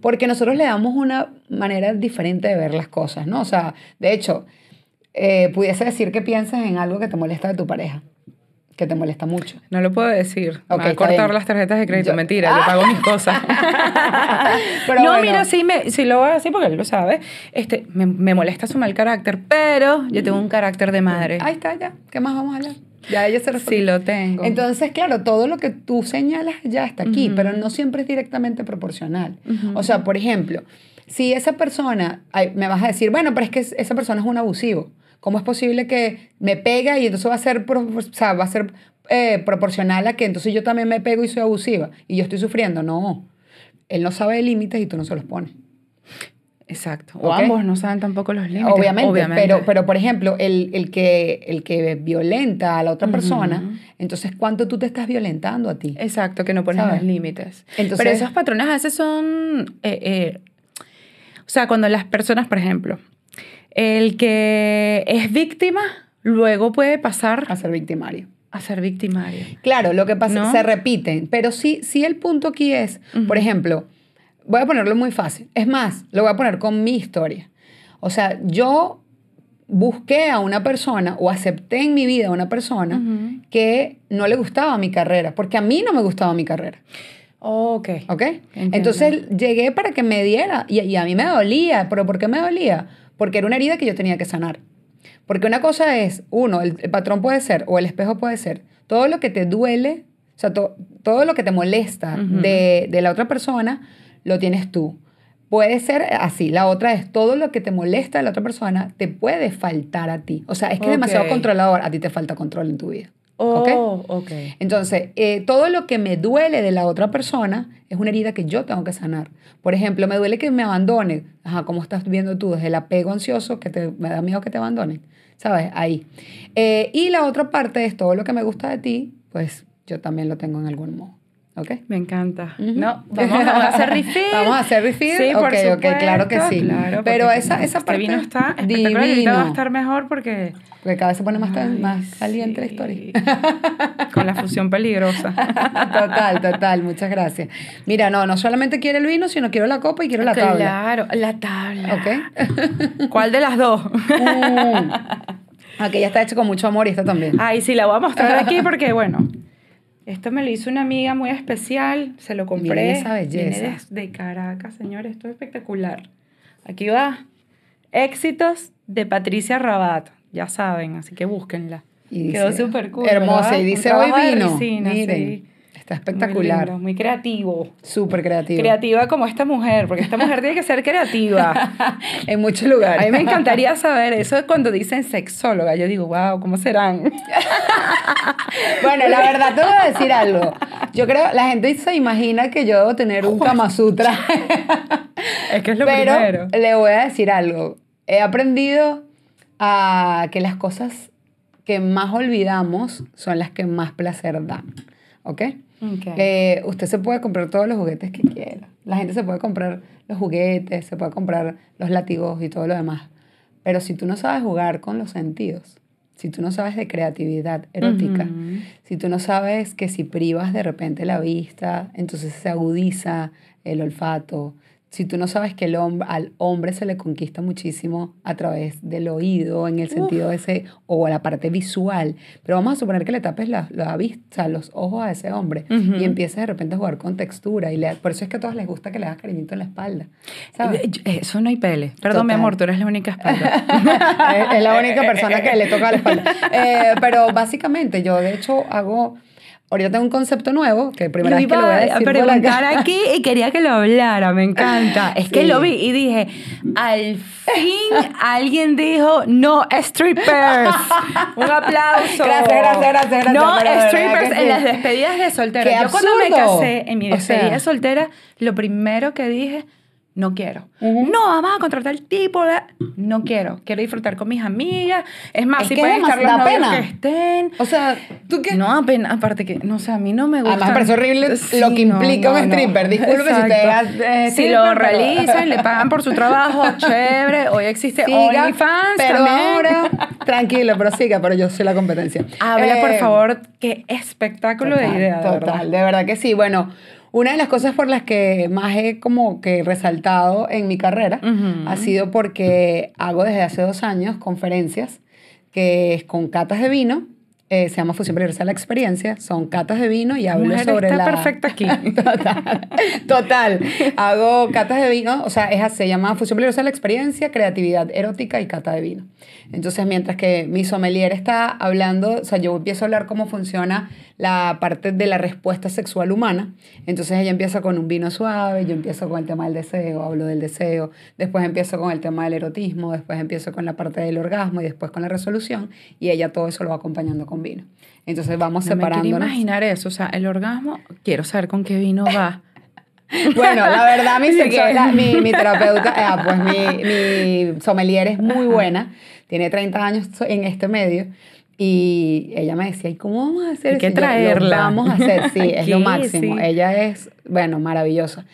porque nosotros le damos una manera diferente de ver las cosas, ¿no? O sea, de hecho, eh, pudiese decir que piensas en algo que te molesta de tu pareja que te molesta mucho. No lo puedo decir. Okay, Me a cortar las tarjetas de crédito. Mentira, yo pago mis cosas. no, mira, sí, me, sí lo voy a decir porque él lo sabe. Este, me, me, molesta su mal carácter, pero yo tengo un carácter de madre. Ahí está, ya. ¿Qué más vamos a hablar? Ya ella se Sí, lo tengo. Entonces, claro, todo lo que tú señalas ya está aquí, pero no siempre es directamente proporcional. O sea, por ejemplo, si esa persona, me vas a decir, bueno, pero es que esa persona es un abusivo. ¿Cómo es posible que me pega y entonces va a ser, o sea, va a ser eh, proporcional a que entonces yo también me pego y soy abusiva y yo estoy sufriendo? No. Él no sabe de límites y tú no se los pones. Exacto. O ambos no saben tampoco los límites. Obviamente, Pero, pero por ejemplo, el, el, que, el que violenta a la otra persona, entonces ¿cuánto tú te estás violentando a ti? Exacto, que no pones los límites. Entonces, pero esos patrones a veces son... Eh, eh, o sea, cuando las personas, por ejemplo, el que es víctima luego puede pasar a ser victimario. A ser victimario. Claro, lo que pasa se repiten, pero sí, sí el punto aquí es, por ejemplo, voy a ponerlo muy fácil. Es más, lo voy a poner con mi historia. O sea, yo busqué a una persona o acepté en mi vida a una persona que no le gustaba mi carrera, porque a mí no me gustaba mi carrera. ok. ¿Ok? Entonces llegué para que me diera y, y, a mí me dolía, pero ¿por qué me dolía? Porque era una herida que yo tenía que sanar. Porque una cosa es, uno, el, patrón puede ser, o el espejo puede ser, todo lo que te duele, o sea, todo lo que te molesta de, de la otra persona, lo tienes tú. Puede ser así. La otra es todo lo que te molesta de la otra persona te puede faltar a ti. O sea, es que es demasiado controlador. A ti te falta control en tu vida. Oh, ¿ok? Entonces, eh, todo lo que me duele de la otra persona es una herida que yo tengo que sanar. Por ejemplo, me duele que me abandone. Ajá, como estás viendo tú, desde el apego ansioso, que te, me da miedo que te abandonen. ¿Sabes? Ahí. Eh, y la otra parte es todo lo que me gusta de ti, pues yo también lo tengo en algún modo. ¿Ok? Me encanta. No, vamos a hacer refill. vamos a hacer refill. Sí, por supuesto, claro que sí. Claro, Pero esa, esa este parte. vino está divino. va a estar mejor porque. Porque cada vez se pone más, más caliente la historia. Con la fusión peligrosa. total, total. Muchas gracias. Mira, no, no solamente quiero el vino, sino quiero la copa y quiero la tabla. Claro, la tabla. ¿Ok? ¿Cuál de las dos? Mm. Aquella está hecha con mucho amor y esta también. Ay, sí, la voy a mostrar aquí porque, bueno. Esto me lo hizo una amiga muy especial, se lo compré. Miren esa belleza. de Caracas, señores, esto es espectacular. Aquí va. Éxitos de Patricia Rabat, ya saben, así que búsquenla. Quedó súper cool. Hermosa, y dice hoy vino. Miren. Está espectacular. Muy, creativo. Súper creativo. Creativa como esta mujer, porque esta mujer tiene que ser creativa. en muchos lugares. A mí me encantaría saber eso es cuando dicen sexóloga. Yo digo, wow, ¿cómo serán? bueno, la verdad te voy a decir algo. Yo creo, la gente se imagina que yo debo tener un Kama Sutra. es que es lo Pero primero. le voy a decir algo. He aprendido a que las cosas que más olvidamos son las que más placer dan. ¿Ok? Eh, usted se puede comprar todos los juguetes que quiera. La gente se puede comprar los juguetes, se puede comprar los látigos y todo lo demás. Pero si tú no sabes jugar con los sentidos, si tú no sabes de creatividad erótica, si tú no sabes que si privas de repente la vista, entonces se agudiza el olfato, si tú no sabes que el hombre, al hombre se le conquista muchísimo a través del oído, en el sentido de ese, o la parte visual, pero vamos a suponer que le tapes la, la vista, los ojos a ese hombre y empieces de repente a jugar con textura. y le, Por eso es que a todos les gusta que le hagas cariñito en la espalda. ¿sabes? Eso no hay pele. Perdón, mi amor, tú eres la única espalda. es, la única persona que le toca la espalda. Eh, pero básicamente yo de hecho hago Ahorita tengo un concepto nuevo, que primera vez que lo voy a decir preguntar aquí y quería que lo hablara, me encanta. Es que lo vi y dije, al fin alguien dijo, no strippers. un aplauso. Gracias, gracias, gracias. no strippers en las despedidas de soltera. Yo cuando me casé, en mi despedida de soltera, lo primero que dije, no quiero. No, vamos a contratar el tipo, no quiero. Quiero disfrutar con mis amigas. Es más, si pueden estar los pena. que estén. O sea, ¿tú qué? No, apenas, aparte que, no sé, a mí no me gusta. Además, parece horrible lo que implica un stripper. Disculpe si te eh, Si lo realizan, le pagan por su trabajo, chévere. Hoy existe OnlyFans pero ahora, tranquilo, pero siga, pero yo soy la competencia. Habla, por eh, favor, qué espectáculo de idea. Total, de verdad que sí. Bueno, una de las cosas por las que más he como que resaltado en mi carrera ha sido porque hago desde hace dos años conferencias que es con catas de vino eh, se llama Fusión Peligrosa la Experiencia. Son catas de vino y hablo sobre está la... perfecta aquí. total, total. Hago catas de vino, o sea, es, se llama Fusión Peligrosa la Experiencia, Creatividad Erótica y Cata de Vino. Entonces, mientras que mi sommelier está hablando, o sea, yo empiezo a hablar cómo funciona la parte de la respuesta sexual humana. Entonces ella empieza con un vino suave, yo empiezo con el tema del deseo, hablo del deseo, después empiezo con el tema del erotismo, después empiezo con la parte del orgasmo y después con la resolución y ella todo eso lo va acompañando con vino. Entonces vamos separando. Me quiero imaginar eso, o sea, el orgasmo, quiero saber con qué vino va. Bueno, la verdad, mi, mi, terapeuta, eh, pues mi, mi sommelier es muy buena, tiene 30 años en este medio. Y ella me decía, ¿y cómo vamos a hacer Hay que traerla. vamos a hacer, sí, es lo máximo. Ella es, bueno, maravillosa.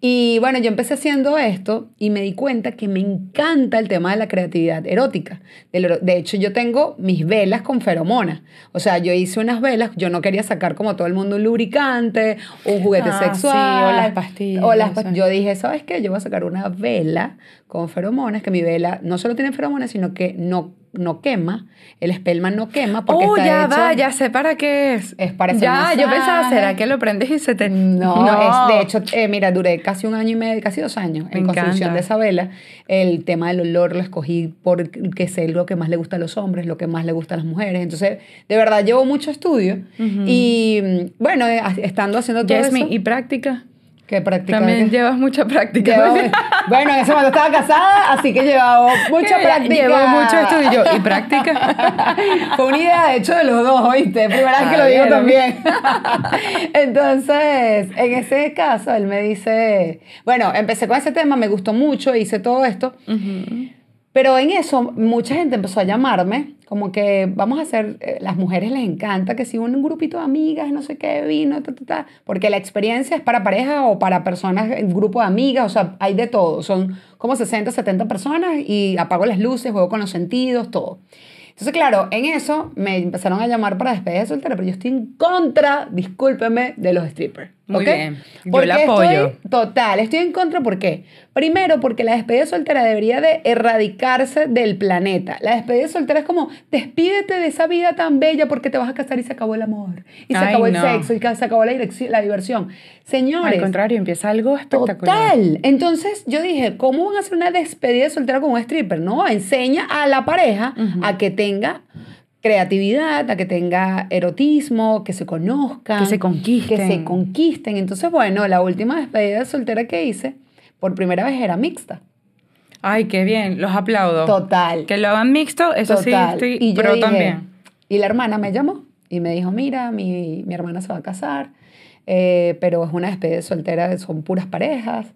Y bueno, yo empecé haciendo esto y me di cuenta que me encanta el tema de la creatividad erótica. De hecho, yo tengo mis velas con feromonas. O sea, yo hice unas velas, yo no quería sacar como todo el mundo un lubricante, un juguete ah, sexual. o las pastillas. O las Yo dije, ¿sabes qué? Yo voy a sacar una vela con feromonas, que mi vela no solo tiene feromonas, sino que no no quema, el espelma no quema porque oh, ya va, ya sé para qué es. Es para Ya, yo pensaba, ¿será que lo prendes y se te...? No, es, de hecho, eh, mira, duré casi un año y medio, casi dos años en construcción de esa vela. El tema del olor lo escogí porque sé lo que más le gusta a los hombres, lo que más le gusta a las mujeres. Entonces, de verdad, llevo mucho estudio y, bueno, eh, estando haciendo todo eso... ¿y práctica? ¿Qué práctica? También llevas mucha práctica. bueno, en ese momento estaba casada, así que llevaba mucha práctica. Llevo mucho estudio y práctica. Fue una idea, de hecho, de los dos, ¿oíste? Primera vez que lo digo también. Entonces, en ese caso, él me dice, bueno, empecé con ese tema, me gustó mucho, hice todo esto. Pero en eso, mucha gente empezó a llamarme como que vamos a hacer, eh, las mujeres les encanta que si un grupito de amigas, no sé qué, vino, ta, ta, ta, porque la experiencia es para pareja o para personas, grupo de amigas, o sea, hay de todo, son como 60, 70 personas y apago las luces, juego con los sentidos, todo. Entonces, claro, en eso me empezaron a llamar para despedida de soltera, pero yo estoy en contra, discúlpeme, de los strippers. Muy bien. Yo la apoyo. total, estoy en contra, ¿por qué? Primero, porque la despedida soltera debería de erradicarse del planeta. La despedida soltera es como, despídete de esa vida tan bella porque te vas a casar y se acabó el amor. Y se acabó el sexo y se acabó la, la diversión. Señores. Al contrario, empieza algo espectacular. Total. Entonces yo dije, ¿cómo van a hacer una despedida soltera con un stripper? No, enseña a la pareja a que tenga creatividad, a que tenga erotismo, que se conozcan. Que se conquisten. Que se conquisten. Entonces, bueno, la última despedida soltera que hice, por primera vez era mixta. Ay, qué bien, los aplaudo. Total. Que lo hagan mixto, eso sí, estoy, y yo también. Y la hermana me llamó y me dijo, mira, mi, mi hermana se va a casar, eh, pero es una despedida soltera, son puras parejas.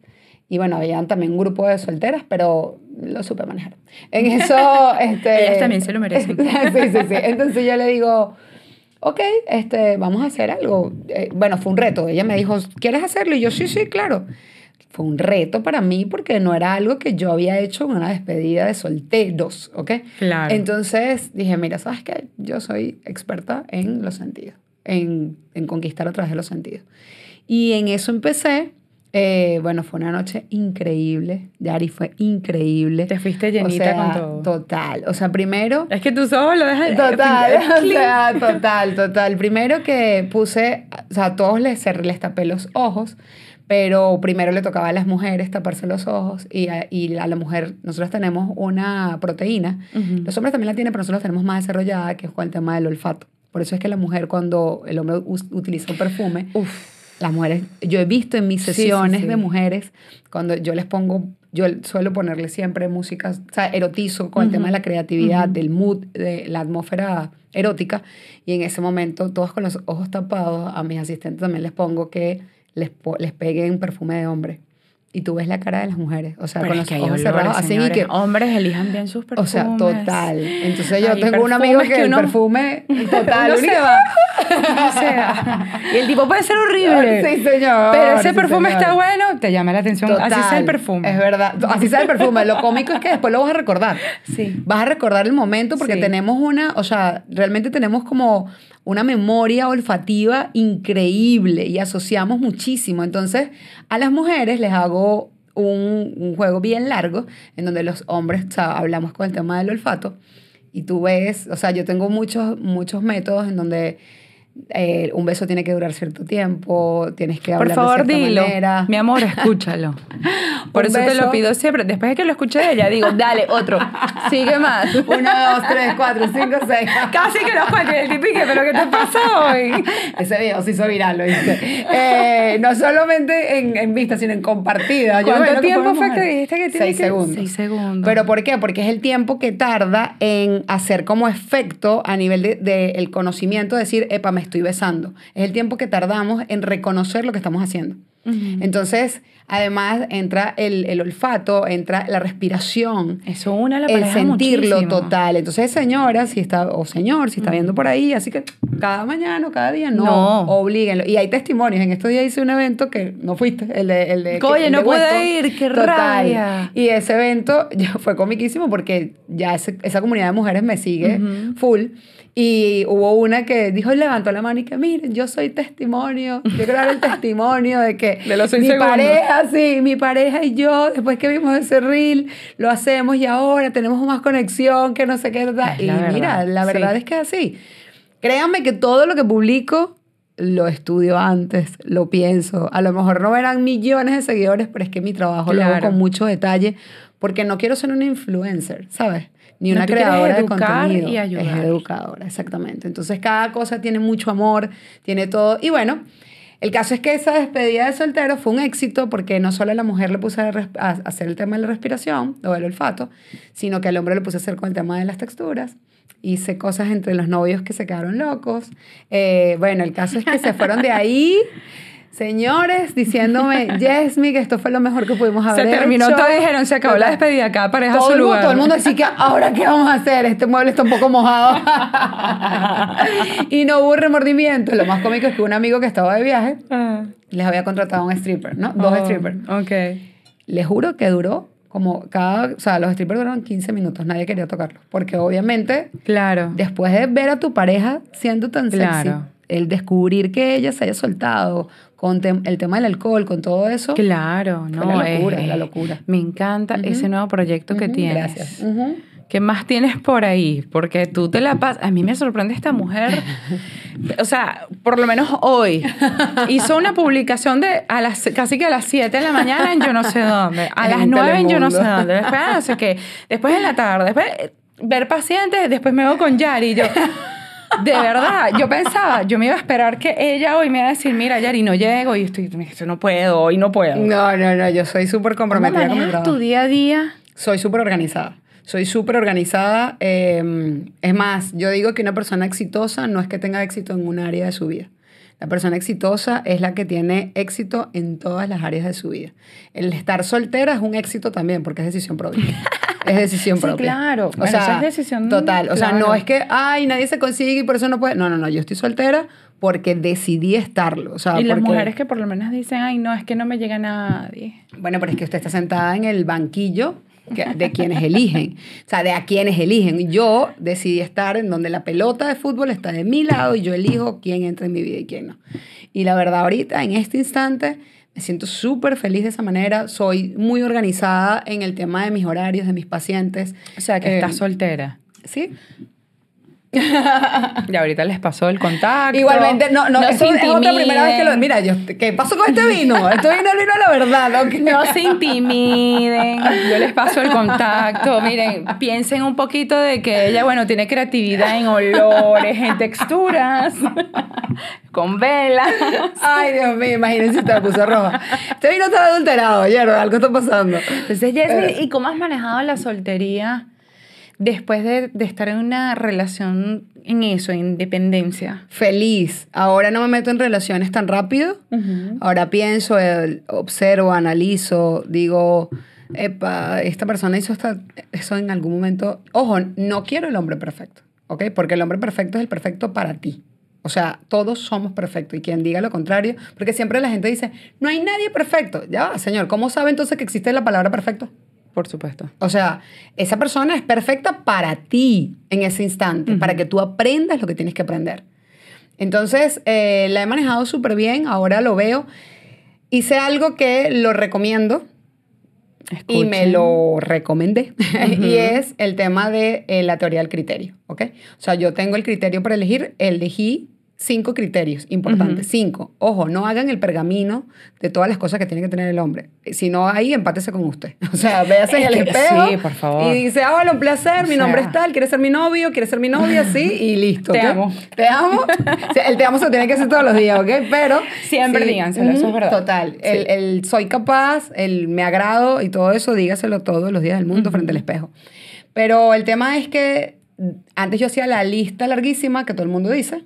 Y bueno, habían también un grupo de solteras, pero lo supe manejar. En eso... este, Ellas también se lo merecen. sí, sí, sí. Entonces yo le digo, ok, este, vamos a hacer algo. Eh, bueno, fue un reto. Ella me dijo, ¿quieres hacerlo? Y yo, sí, sí, claro. Fue un reto para mí porque no era algo que yo había hecho en una despedida de solteros, ¿ok? Claro. Entonces dije, mira, ¿sabes qué? Yo soy experta en los sentidos, en, en conquistar a través de los sentidos. Y en eso empecé eh, bueno, fue una noche increíble. Yari fue increíble. Te fuiste llenita con todo. Total. O sea, primero. Es que tú solo lo dejas. Total. o sea, total, total. Primero que puse. O sea, a todos les, les tapé los ojos. Pero primero le tocaba a las mujeres taparse los ojos y a, y a la mujer, nosotros tenemos una proteína, los hombres también la tienen, pero nosotros la tenemos más desarrollada, que es con el tema del olfato. Por eso es que la mujer cuando el hombre utiliza un perfume, Uf las mujeres, yo he visto en mis sesiones de mujeres, cuando yo les pongo, yo suelo ponerle siempre música, o sea, erotizo con el tema de la creatividad, del mood, de la atmósfera erótica, y en ese momento, todos con los ojos tapados, a mis asistentes también les pongo que les, les peguen perfume de hombre. Y tú ves la cara de las mujeres, o sea, con los ojos cerrados, así y que hombres elijan bien sus perfumes. O sea, total. Entonces yo tengo un amigo que, el perfume total no se va. No se va. Y el tipo puede ser horrible. Sí, señor. Pero ese perfume está bueno, te llama la atención. Así sea el perfume. Es verdad. Así sea el perfume. Lo cómico es que después lo vas a recordar. Sí. Vas a recordar el momento porque tenemos una, o sea, realmente tenemos como una memoria olfativa increíble y asociamos muchísimo. Entonces, a las mujeres les hago un, juego bien largo en donde los hombres hablamos con el tema del olfato y tú ves, o sea, yo tengo muchos, muchos métodos en donde eh, un beso tiene que durar cierto tiempo, tienes que hablar Por favor, de dilo. manera. Mi amor, escúchalo. Por eso te lo pido siempre. Después de que lo escuché de ella, digo, dale, otro. Sigue más. Uno, dos, tres, cuatro, cinco, seis. Casi que lo cuente el tipique, pero ¿qué te pasa hoy? Ese video se hizo viral, lo viste. Eh, no solamente en, en, vista, sino en compartida. ¿Cuánto tiempo fue que dijiste que tiene Seis segundos. Seis segundos. ¿Pero por qué? Porque es el tiempo que tarda en hacer como efecto a nivel del de, el conocimiento, decir, epa, me estoy besando. Es el tiempo que tardamos en reconocer lo que estamos haciendo. Entonces, además entra el, el, olfato, entra la respiración. Eso una la El sentirlo total. Entonces, señora, si está, o señor, si está viendo por ahí, así que cada mañana o cada día, no, no. oblíguenlo. Y hay testimonios. En estos días hice un evento que no fuiste, el de... El de Oye, no pude ir, qué total. rabia. Y ese evento fue comiquísimo porque ya ese, esa comunidad de mujeres me sigue full. Y hubo una que dijo, levantó la mano y que, miren, yo soy testimonio, yo quiero dar el testimonio de que de los mi segundos. pareja, sí, mi pareja y yo, después que vimos ese reel, lo hacemos y ahora tenemos más conexión, que no sé qué, ¿verdad? y verdad, mira, la verdad sí. es que es así. Créanme que todo lo que publico lo estudio antes, lo pienso. A lo mejor no verán millones de seguidores, pero es que mi trabajo Claro. lo hago con mucho detalle, porque no quiero ser una influencer, ¿sabes? Ni No, una creadora de contenido. y ayudar. Es educadora, exactamente. Entonces cada cosa tiene mucho amor, tiene todo. Y bueno, el caso es que esa despedida de soltero fue un éxito porque no solo a la mujer le puse a hacer el tema de la respiración o del olfato, sino que al hombre le puse a hacer con el tema de las texturas. Hice cosas entre los novios que se quedaron locos. Eh, bueno, el caso es que se fueron de ahí. Señores, diciéndome, Yesmi, que esto fue lo mejor que pudimos haber Se terminó hecho. todo, dijeron, se acabó la despedida, cada pareja a Todo su el, mundo, lugar. todo el mundo decía que ahora qué vamos a hacer, este mueble está un poco mojado. y no hubo remordimiento. Lo más cómico es que un amigo que estaba de viaje Ah. les había contratado a un stripper, ¿no? Dos Oh, strippers. Ok. Les juro que duró como cada, o sea, los strippers duraron 15 minutos, nadie quería tocarlos, porque obviamente Claro. después de ver a tu pareja siendo tan sexy, Claro. el descubrir que ella se haya soltado con el tema del alcohol, con todo eso, Claro, no. la locura, es- la locura. Me encanta ese nuevo proyecto que tienes. Gracias. ¿Qué más tienes por ahí? Porque tú te la pasas. A mí me sorprende esta mujer. O sea, por lo menos hoy. Hizo una publicación de a las, casi que a las 7 de la mañana en yo no sé dónde. A En las 9 en yo no sé dónde. Después, ah, no sé qué. Después en la tarde. Después eh, ver pacientes. Después me veo con Yari. Y yo. De verdad, yo pensaba, yo me iba a esperar que ella hoy me iba a decir, mira, Yari, no llego y estoy, esto no puedo, hoy no puedo. No, no, no, yo soy súper ¿Cómo comprometida con mi tu día a día? Soy súper organizada. Soy súper organizada. eh, es más, yo digo que una persona exitosa no es que tenga éxito en un área de su vida. La persona exitosa es la que tiene éxito en todas las áreas de su vida. El estar soltera es un éxito también porque es decisión propia. Es decisión Sí, propia. claro. O Bueno, sea, eso es decisión- Total. O sea, no es que, ay, nadie se consigue y por eso no puede. No, no, no. Yo estoy soltera porque decidí estarlo. O sea, y las mujeres que por lo menos dicen, ay, no, es que no me llega nadie. Bueno, pero es que usted está sentada en el banquillo de quienes eligen. O sea, de a quienes eligen. Yo decidí estar en donde la pelota de fútbol está de mi lado y yo elijo quién entra en mi vida y quién no. Y la verdad, ahorita, en este instante, me siento súper feliz de esa manera. Soy muy organizada en el tema de mis horarios, de mis pacientes. O sea, que Eh, estás soltera. Sí. Y ahorita les pasó el contacto. Igualmente, no, no, esto es otra primera vez que lo... Mira, yo, ¿qué pasó con este vino? Este vino vino a la verdad, ¿no? No se intimiden, yo les paso el contacto. Miren, piensen un poquito de que ella, bueno, tiene creatividad en olores, en texturas, con velas. Ay, Dios mío, imagínense si te la puso roja. Este vino está adulterado, ayer, algo está pasando. Entonces, Yasmin, ¿y cómo has manejado la soltería? Después de, estar en una relación en eso, en dependencia? Feliz. Ahora no me meto en relaciones tan rápido. Ahora pienso, eh, observo, analizo, digo, Epa, esta persona hizo eso en algún momento. Ojo, no quiero el hombre perfecto, ¿ok? Porque el hombre perfecto es el perfecto para ti. O sea, todos somos perfectos. Y quien diga lo contrario, porque siempre la gente dice, no hay nadie perfecto. Ya, señor, ¿cómo sabe entonces que existe la palabra perfecto? Por supuesto. O sea, esa persona es perfecta para ti en ese instante, para que tú aprendas lo que tienes que aprender. Entonces, eh, la he manejado súper bien, ahora lo veo. Hice algo que lo recomiendo y me lo recomendé. y es el tema de eh, la teoría del criterio, ¿ok? O sea, yo tengo el criterio para elegir, elegí cinco criterios importantes, cinco. Ojo, no hagan el pergamino de todas las cosas que tiene que tener el hombre. Si no, ahí empátese con usted. O sea, véase en el espejo sí, por favor. y dice, ah, un placer, mi nombre es tal, quiere ser mi novio, quiere ser mi novia, sí, y listo. Te amo. Te amo. el te amo se lo tiene que hacer todos los días, ¿ok? Pero... Siempre díganselo, eso es verdad. Total. El, el, soy capaz, el me agrado y todo eso, dígaselo todos los días del mundo frente al espejo. Pero el tema es que antes yo hacía la lista larguísima que todo el mundo dice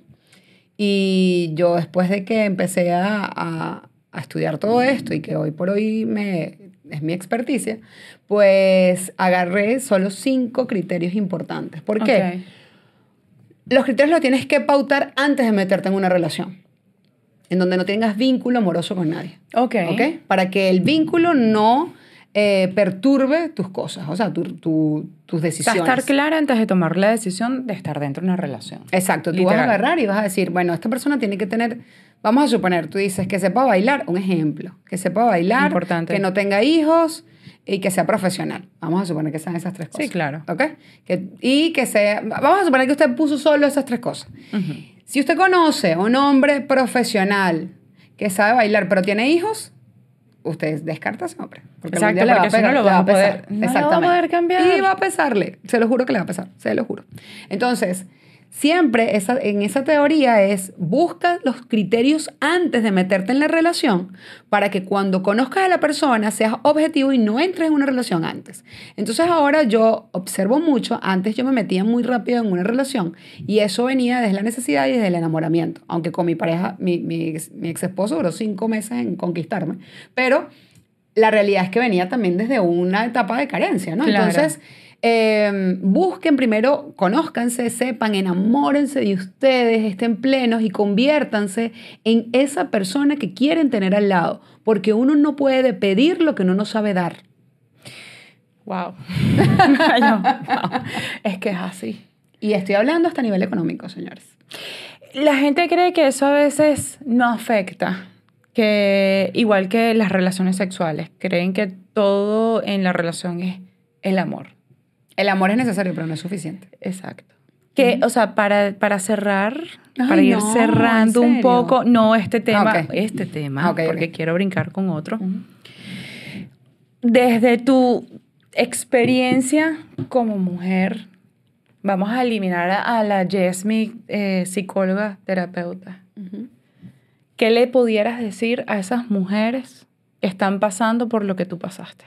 y yo después de que empecé a, a, estudiar todo esto y que hoy por hoy me, es mi experticia, pues agarré solo cinco criterios importantes. ¿Por qué? Los criterios los tienes que pautar antes de meterte en una relación, en donde no tengas vínculo amoroso con nadie. Ok. ¿Ok? Para que el vínculo no eh, perturbe tus cosas, o sea, tus decisiones. estar clara antes de tomar la decisión de estar dentro de una relación. Exacto, tú vas a agarrar y vas a decir, bueno, esta persona tiene que tener, vamos a suponer, tú dices que sepa bailar, un ejemplo, que sepa bailar, Importante. que no tenga hijos y que sea profesional. Vamos a suponer que sean esas tres cosas. Sí, claro. ¿Ok? Que, y que sea, vamos a suponer que usted puso solo esas tres cosas. Si usted conoce a un hombre profesional que sabe bailar pero tiene hijos, usted descarta a ese hombre. Porque Exacto, le va a no lo va a poder, no Exactamente. va a poder cambiar. Y va a pesarle, se lo juro que le va a pesar, se lo juro. Entonces, siempre esa, en esa teoría es busca los criterios antes de meterte en la relación para que cuando conozcas a la persona seas objetivo y no entres en una relación antes. Entonces ahora yo observo mucho, antes yo me metía muy rápido en una relación y eso venía desde la necesidad y desde el enamoramiento, aunque con mi pareja, mi, mi, mi ex esposo duró cinco meses en conquistarme, pero la realidad es que venía también desde una etapa de carencia, ¿no? Entonces Em, busquen primero, conózcanse, sepan, enamórense de ustedes, estén plenos y conviértanse en esa persona que quieren tener al lado, porque uno no puede pedir lo que uno no sabe dar. Wow. Es que es así. Y estoy hablando hasta a nivel económico, señores. La gente cree que eso a veces no afecta, que igual que las relaciones sexuales, creen que todo en la relación es el amor. El amor es necesario, pero no es suficiente. Exacto. Que, o sea, para, para cerrar, para ir cerrando un poco, no este tema, este tema, porque quiero brincar con otro. Desde tu experiencia como mujer, vamos a eliminar a, la Jasmine, eh, psicóloga, terapeuta. ¿Qué le pudieras decir a esas mujeres que están pasando por lo que tú pasaste?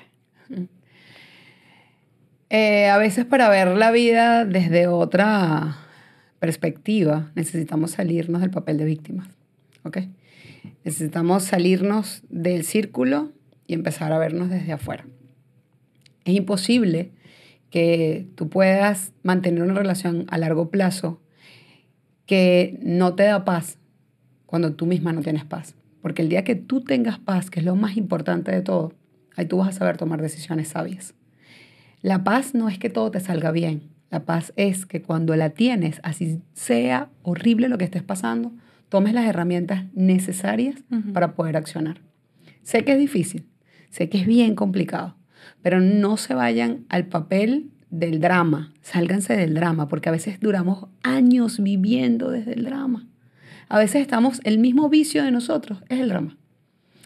Eh, a veces para ver la vida desde otra perspectiva necesitamos salirnos del papel de víctimas. ¿ok? Necesitamos salirnos del círculo y empezar a vernos desde afuera. Es imposible que tú puedas mantener una relación a largo plazo que no te da paz cuando tú misma no tienes paz. Porque el día que tú tengas paz, que es lo más importante de todo, ahí tú vas a saber tomar decisiones sabias. La paz no es que todo te salga bien. La paz es que cuando la tienes, así sea horrible lo que estés pasando, tomes las herramientas necesarias para poder accionar. Sé que es difícil, sé que es bien complicado, pero no se vayan al papel del drama, sálganse del drama, porque a veces duramos años viviendo desde el drama. A veces estamos, el mismo vicio de nosotros es el drama.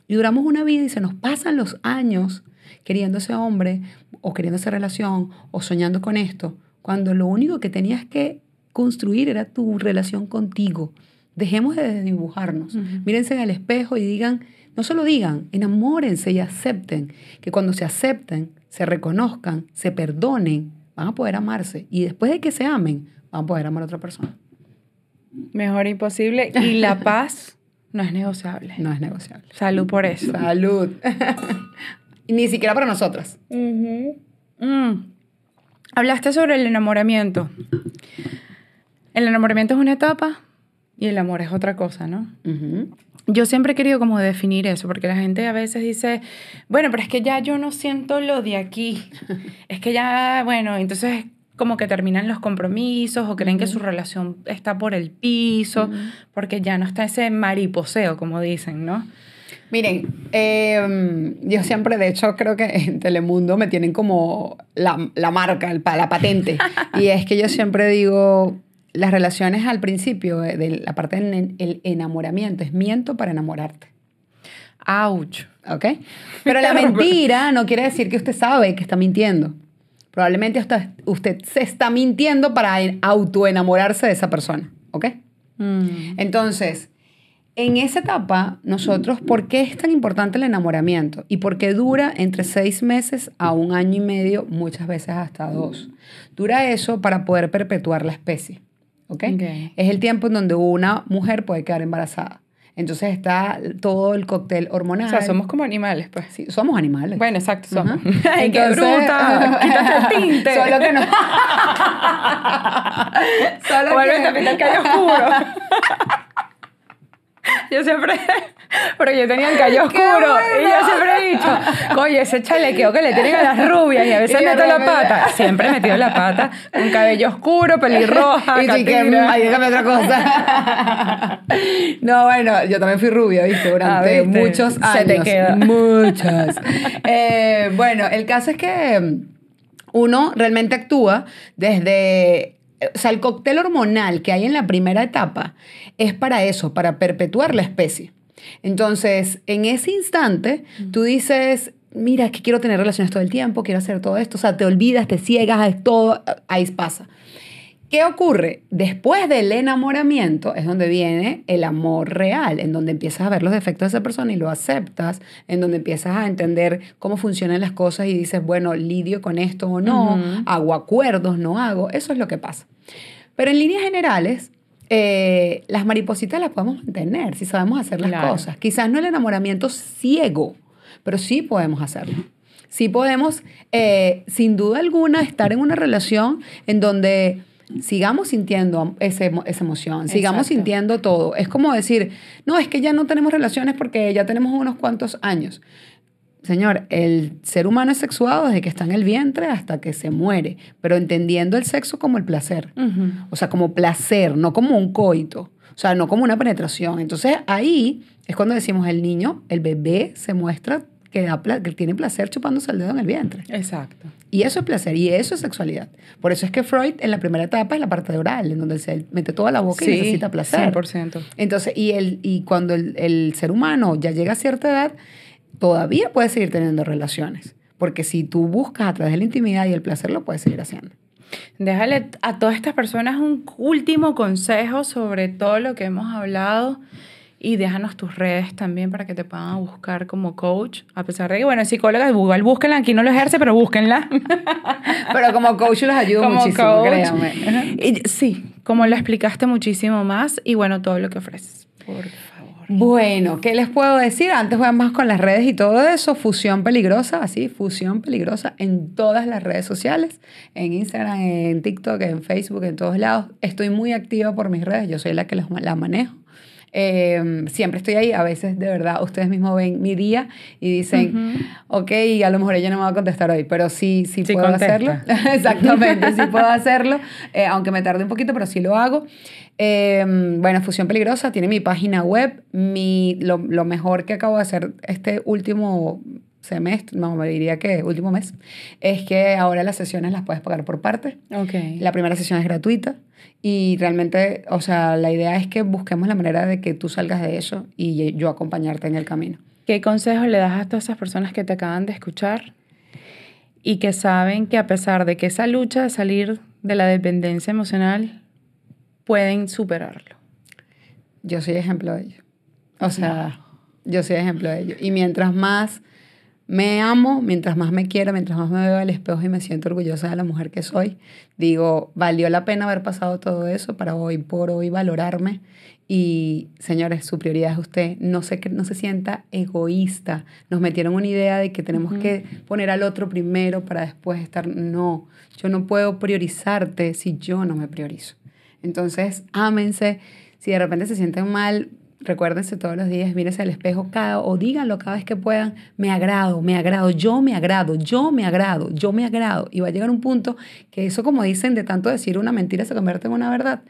Y duramos una vida y se nos pasan los años queriendo ese hombre o queriendo esa relación o soñando con esto, cuando lo único que tenías que construir era tu relación contigo. Dejemos de dibujarnos. Mírense en el espejo y digan, no solo digan, enamórense y acepten, que cuando se acepten, se reconozcan, se perdonen, van a poder amarse. Y después de que se amen, van a poder amar a otra persona. Mejor imposible. Y la paz no es negociable. No es negociable. Salud por eso. Salud. Ni siquiera para nosotras. Mm. Hablaste sobre el enamoramiento. El enamoramiento es una etapa y el amor es otra cosa, ¿no? Yo siempre he querido como definir eso, porque la gente a veces dice, bueno, pero es que ya yo no siento lo de aquí. es que ya, bueno, entonces como que terminan los compromisos o creen que su relación está por el piso, porque ya no está ese mariposeo, como dicen, ¿no? Miren, em, yo siempre, de hecho, creo que en Telemundo me tienen como la, la marca, la patente. y es que yo siempre digo, las relaciones al principio, eh, de la parte del enamoramiento, es miento para enamorarte. Ouch. ¿Ok? Pero la mentira no quiere decir que usted sabe que está mintiendo. Probablemente usted, usted se está mintiendo para autoenamorarse de esa persona. ¿Ok? Mm. Entonces, en esa etapa, nosotros, ¿por qué es tan importante el enamoramiento? Y por qué dura entre seis meses a un año y medio, muchas veces hasta dos. Dura eso para poder perpetuar la especie. ¿okay? Es el tiempo en donde una mujer puede quedar embarazada. Entonces está todo el cóctel hormonal. O sea, somos como animales, pues. Sí, somos animales. Bueno, exacto, somos. ¡Ay, qué bruta! ¡Quítate el tinte! Solo que no. Solo Vuelve que... el cabello oscuro. Yo siempre, pero yo tenía el cabello oscuro y yo siempre he dicho, oye, ese chalequeo que le tienen a las rubias y a veces meto la pata, siempre he metido la pata con cabello oscuro, pelirroja, y que, ay, déjame otra cosa. no, bueno, yo también fui rubia, ¿viste? Durante ah, muchos años. Se te queda. Muchos. Eh, bueno, el caso es que uno realmente actúa desde o sea, el cóctel hormonal que hay en la primera etapa es para eso, para perpetuar la especie. Entonces, en ese instante, mm. tú dices, mira, es que quiero tener relaciones todo el tiempo, quiero hacer todo esto, o sea, te olvidas, te ciegas, es todo, ahí pasa. ¿Qué ocurre? Después del enamoramiento es donde viene el amor real, en donde empiezas a ver los defectos de esa persona y lo aceptas, en donde empiezas a entender cómo funcionan las cosas y dices, bueno, lidio con esto o no, hago acuerdos, no hago, eso es lo que pasa. Pero en líneas generales, eh, las maripositas las podemos mantener si sabemos hacer las cosas. Quizás no el enamoramiento ciego, pero sí podemos hacerlo. Sí podemos, eh, sin duda alguna, estar en una relación en donde sigamos sintiendo ese, esa emoción, sigamos sintiendo todo. Es como decir, no, es que ya no tenemos relaciones porque ya tenemos unos cuantos años. Señor, el ser humano es sexuado desde que está en el vientre hasta que se muere, pero entendiendo el sexo como el placer. O sea, como placer, no como un coito. O sea, no como una penetración. Entonces ahí es cuando decimos el niño, el bebé se muestra que, tiene placer chupándose el dedo en el vientre. Exacto. Y eso es placer y eso es sexualidad. Por eso es que Freud en la primera etapa es la parte oral, en donde se mete toda la boca y necesita placer. 100%. Entonces, y, el, y cuando el, el ser humano ya llega a cierta edad, todavía puede seguir teniendo relaciones. Porque si tú buscas a través de la intimidad y el placer, lo puedes seguir haciendo. Déjale a todas estas personas un último consejo sobre todo lo que hemos hablado y déjanos tus redes también para que te puedan buscar como coach. A pesar de que, bueno, psicóloga, Google, búsquenla. Aquí no lo ejerce, pero búsquenla. pero como coach los ayudo muchísimo, créanme. sí, como lo explicaste muchísimo más y bueno, todo lo que ofreces. Por favor. Bueno, ¿qué les puedo decir? Antes voy más con las redes y todo eso. Fusión Peligrosa, así, Fusión Peligrosa en todas las redes sociales. En Instagram, en TikTok, en Facebook, en todos lados. Estoy muy activa por mis redes. Yo soy la que las, las manejo. Em, siempre estoy ahí. A veces, de verdad, ustedes mismos ven mi día y dicen, ok, a lo mejor ella no me va a contestar hoy, pero sí, sí, puedo hacerlo. Exactamente, sí puedo hacerlo, eh, aunque me tarde un poquito, pero sí lo hago. Em, bueno, Fusión Peligrosa tiene mi página web. Mi, lo, lo mejor que acabo de hacer este último semestre, no, me diría que último mes, es que ahora las sesiones las puedes pagar por parte. Okay. La primera sesión es gratuita y realmente, o sea, la idea es que busquemos la manera de que tú salgas de eso y yo acompañarte en el camino. ¿Qué consejos le das a todas esas personas que te acaban de escuchar y que saben que a pesar de que esa lucha de salir de la dependencia emocional, pueden superarlo? Yo soy ejemplo de ello. O sea, yo soy ejemplo de ello. Y mientras más me amo, mientras más me quiero, mientras más me veo al espejo y me siento orgullosa de la mujer que soy, digo, valió la pena haber pasado todo eso para hoy por hoy valorarme. Y señores, su prioridad es usted. No se, no se sienta egoísta. Nos metieron una idea de que tenemos que poner al otro primero para después estar. No, yo no puedo priorizarte si yo no me priorizo. Entonces, ámense. Si de repente se sienten mal, recuérdense todos los días, mírense al espejo cada, o díganlo cada vez que puedan, me agrado, me agrado, yo me agrado, yo me agrado, yo me agrado. Y va a llegar un punto que eso, como dicen, de tanto decir una mentira se convierte en una verdad.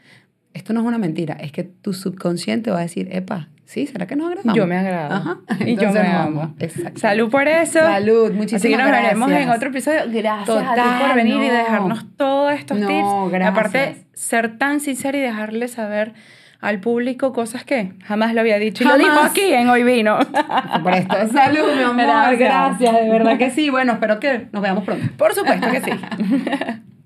Esto no es una mentira, es que tu subconsciente va a decir, epa, ¿Sí? ¿Será que nos agradamos? Yo me agrado. Ajá. Y yo me amo. Exacto. Salud por eso. Salud, muchísimas Así que nos veremos en otro episodio. Gracias a ti por venir y dejarnos todos estos no, tips. Gracias. Aparte, ser tan sincera y dejarle saber al público cosas que jamás lo había dicho. Y Jamás. lo dijo aquí en Hoy Vino. Por esto. Salud, mi amor. Gracias. Gracias, de verdad que sí. Bueno, espero que nos veamos pronto. Por supuesto que sí.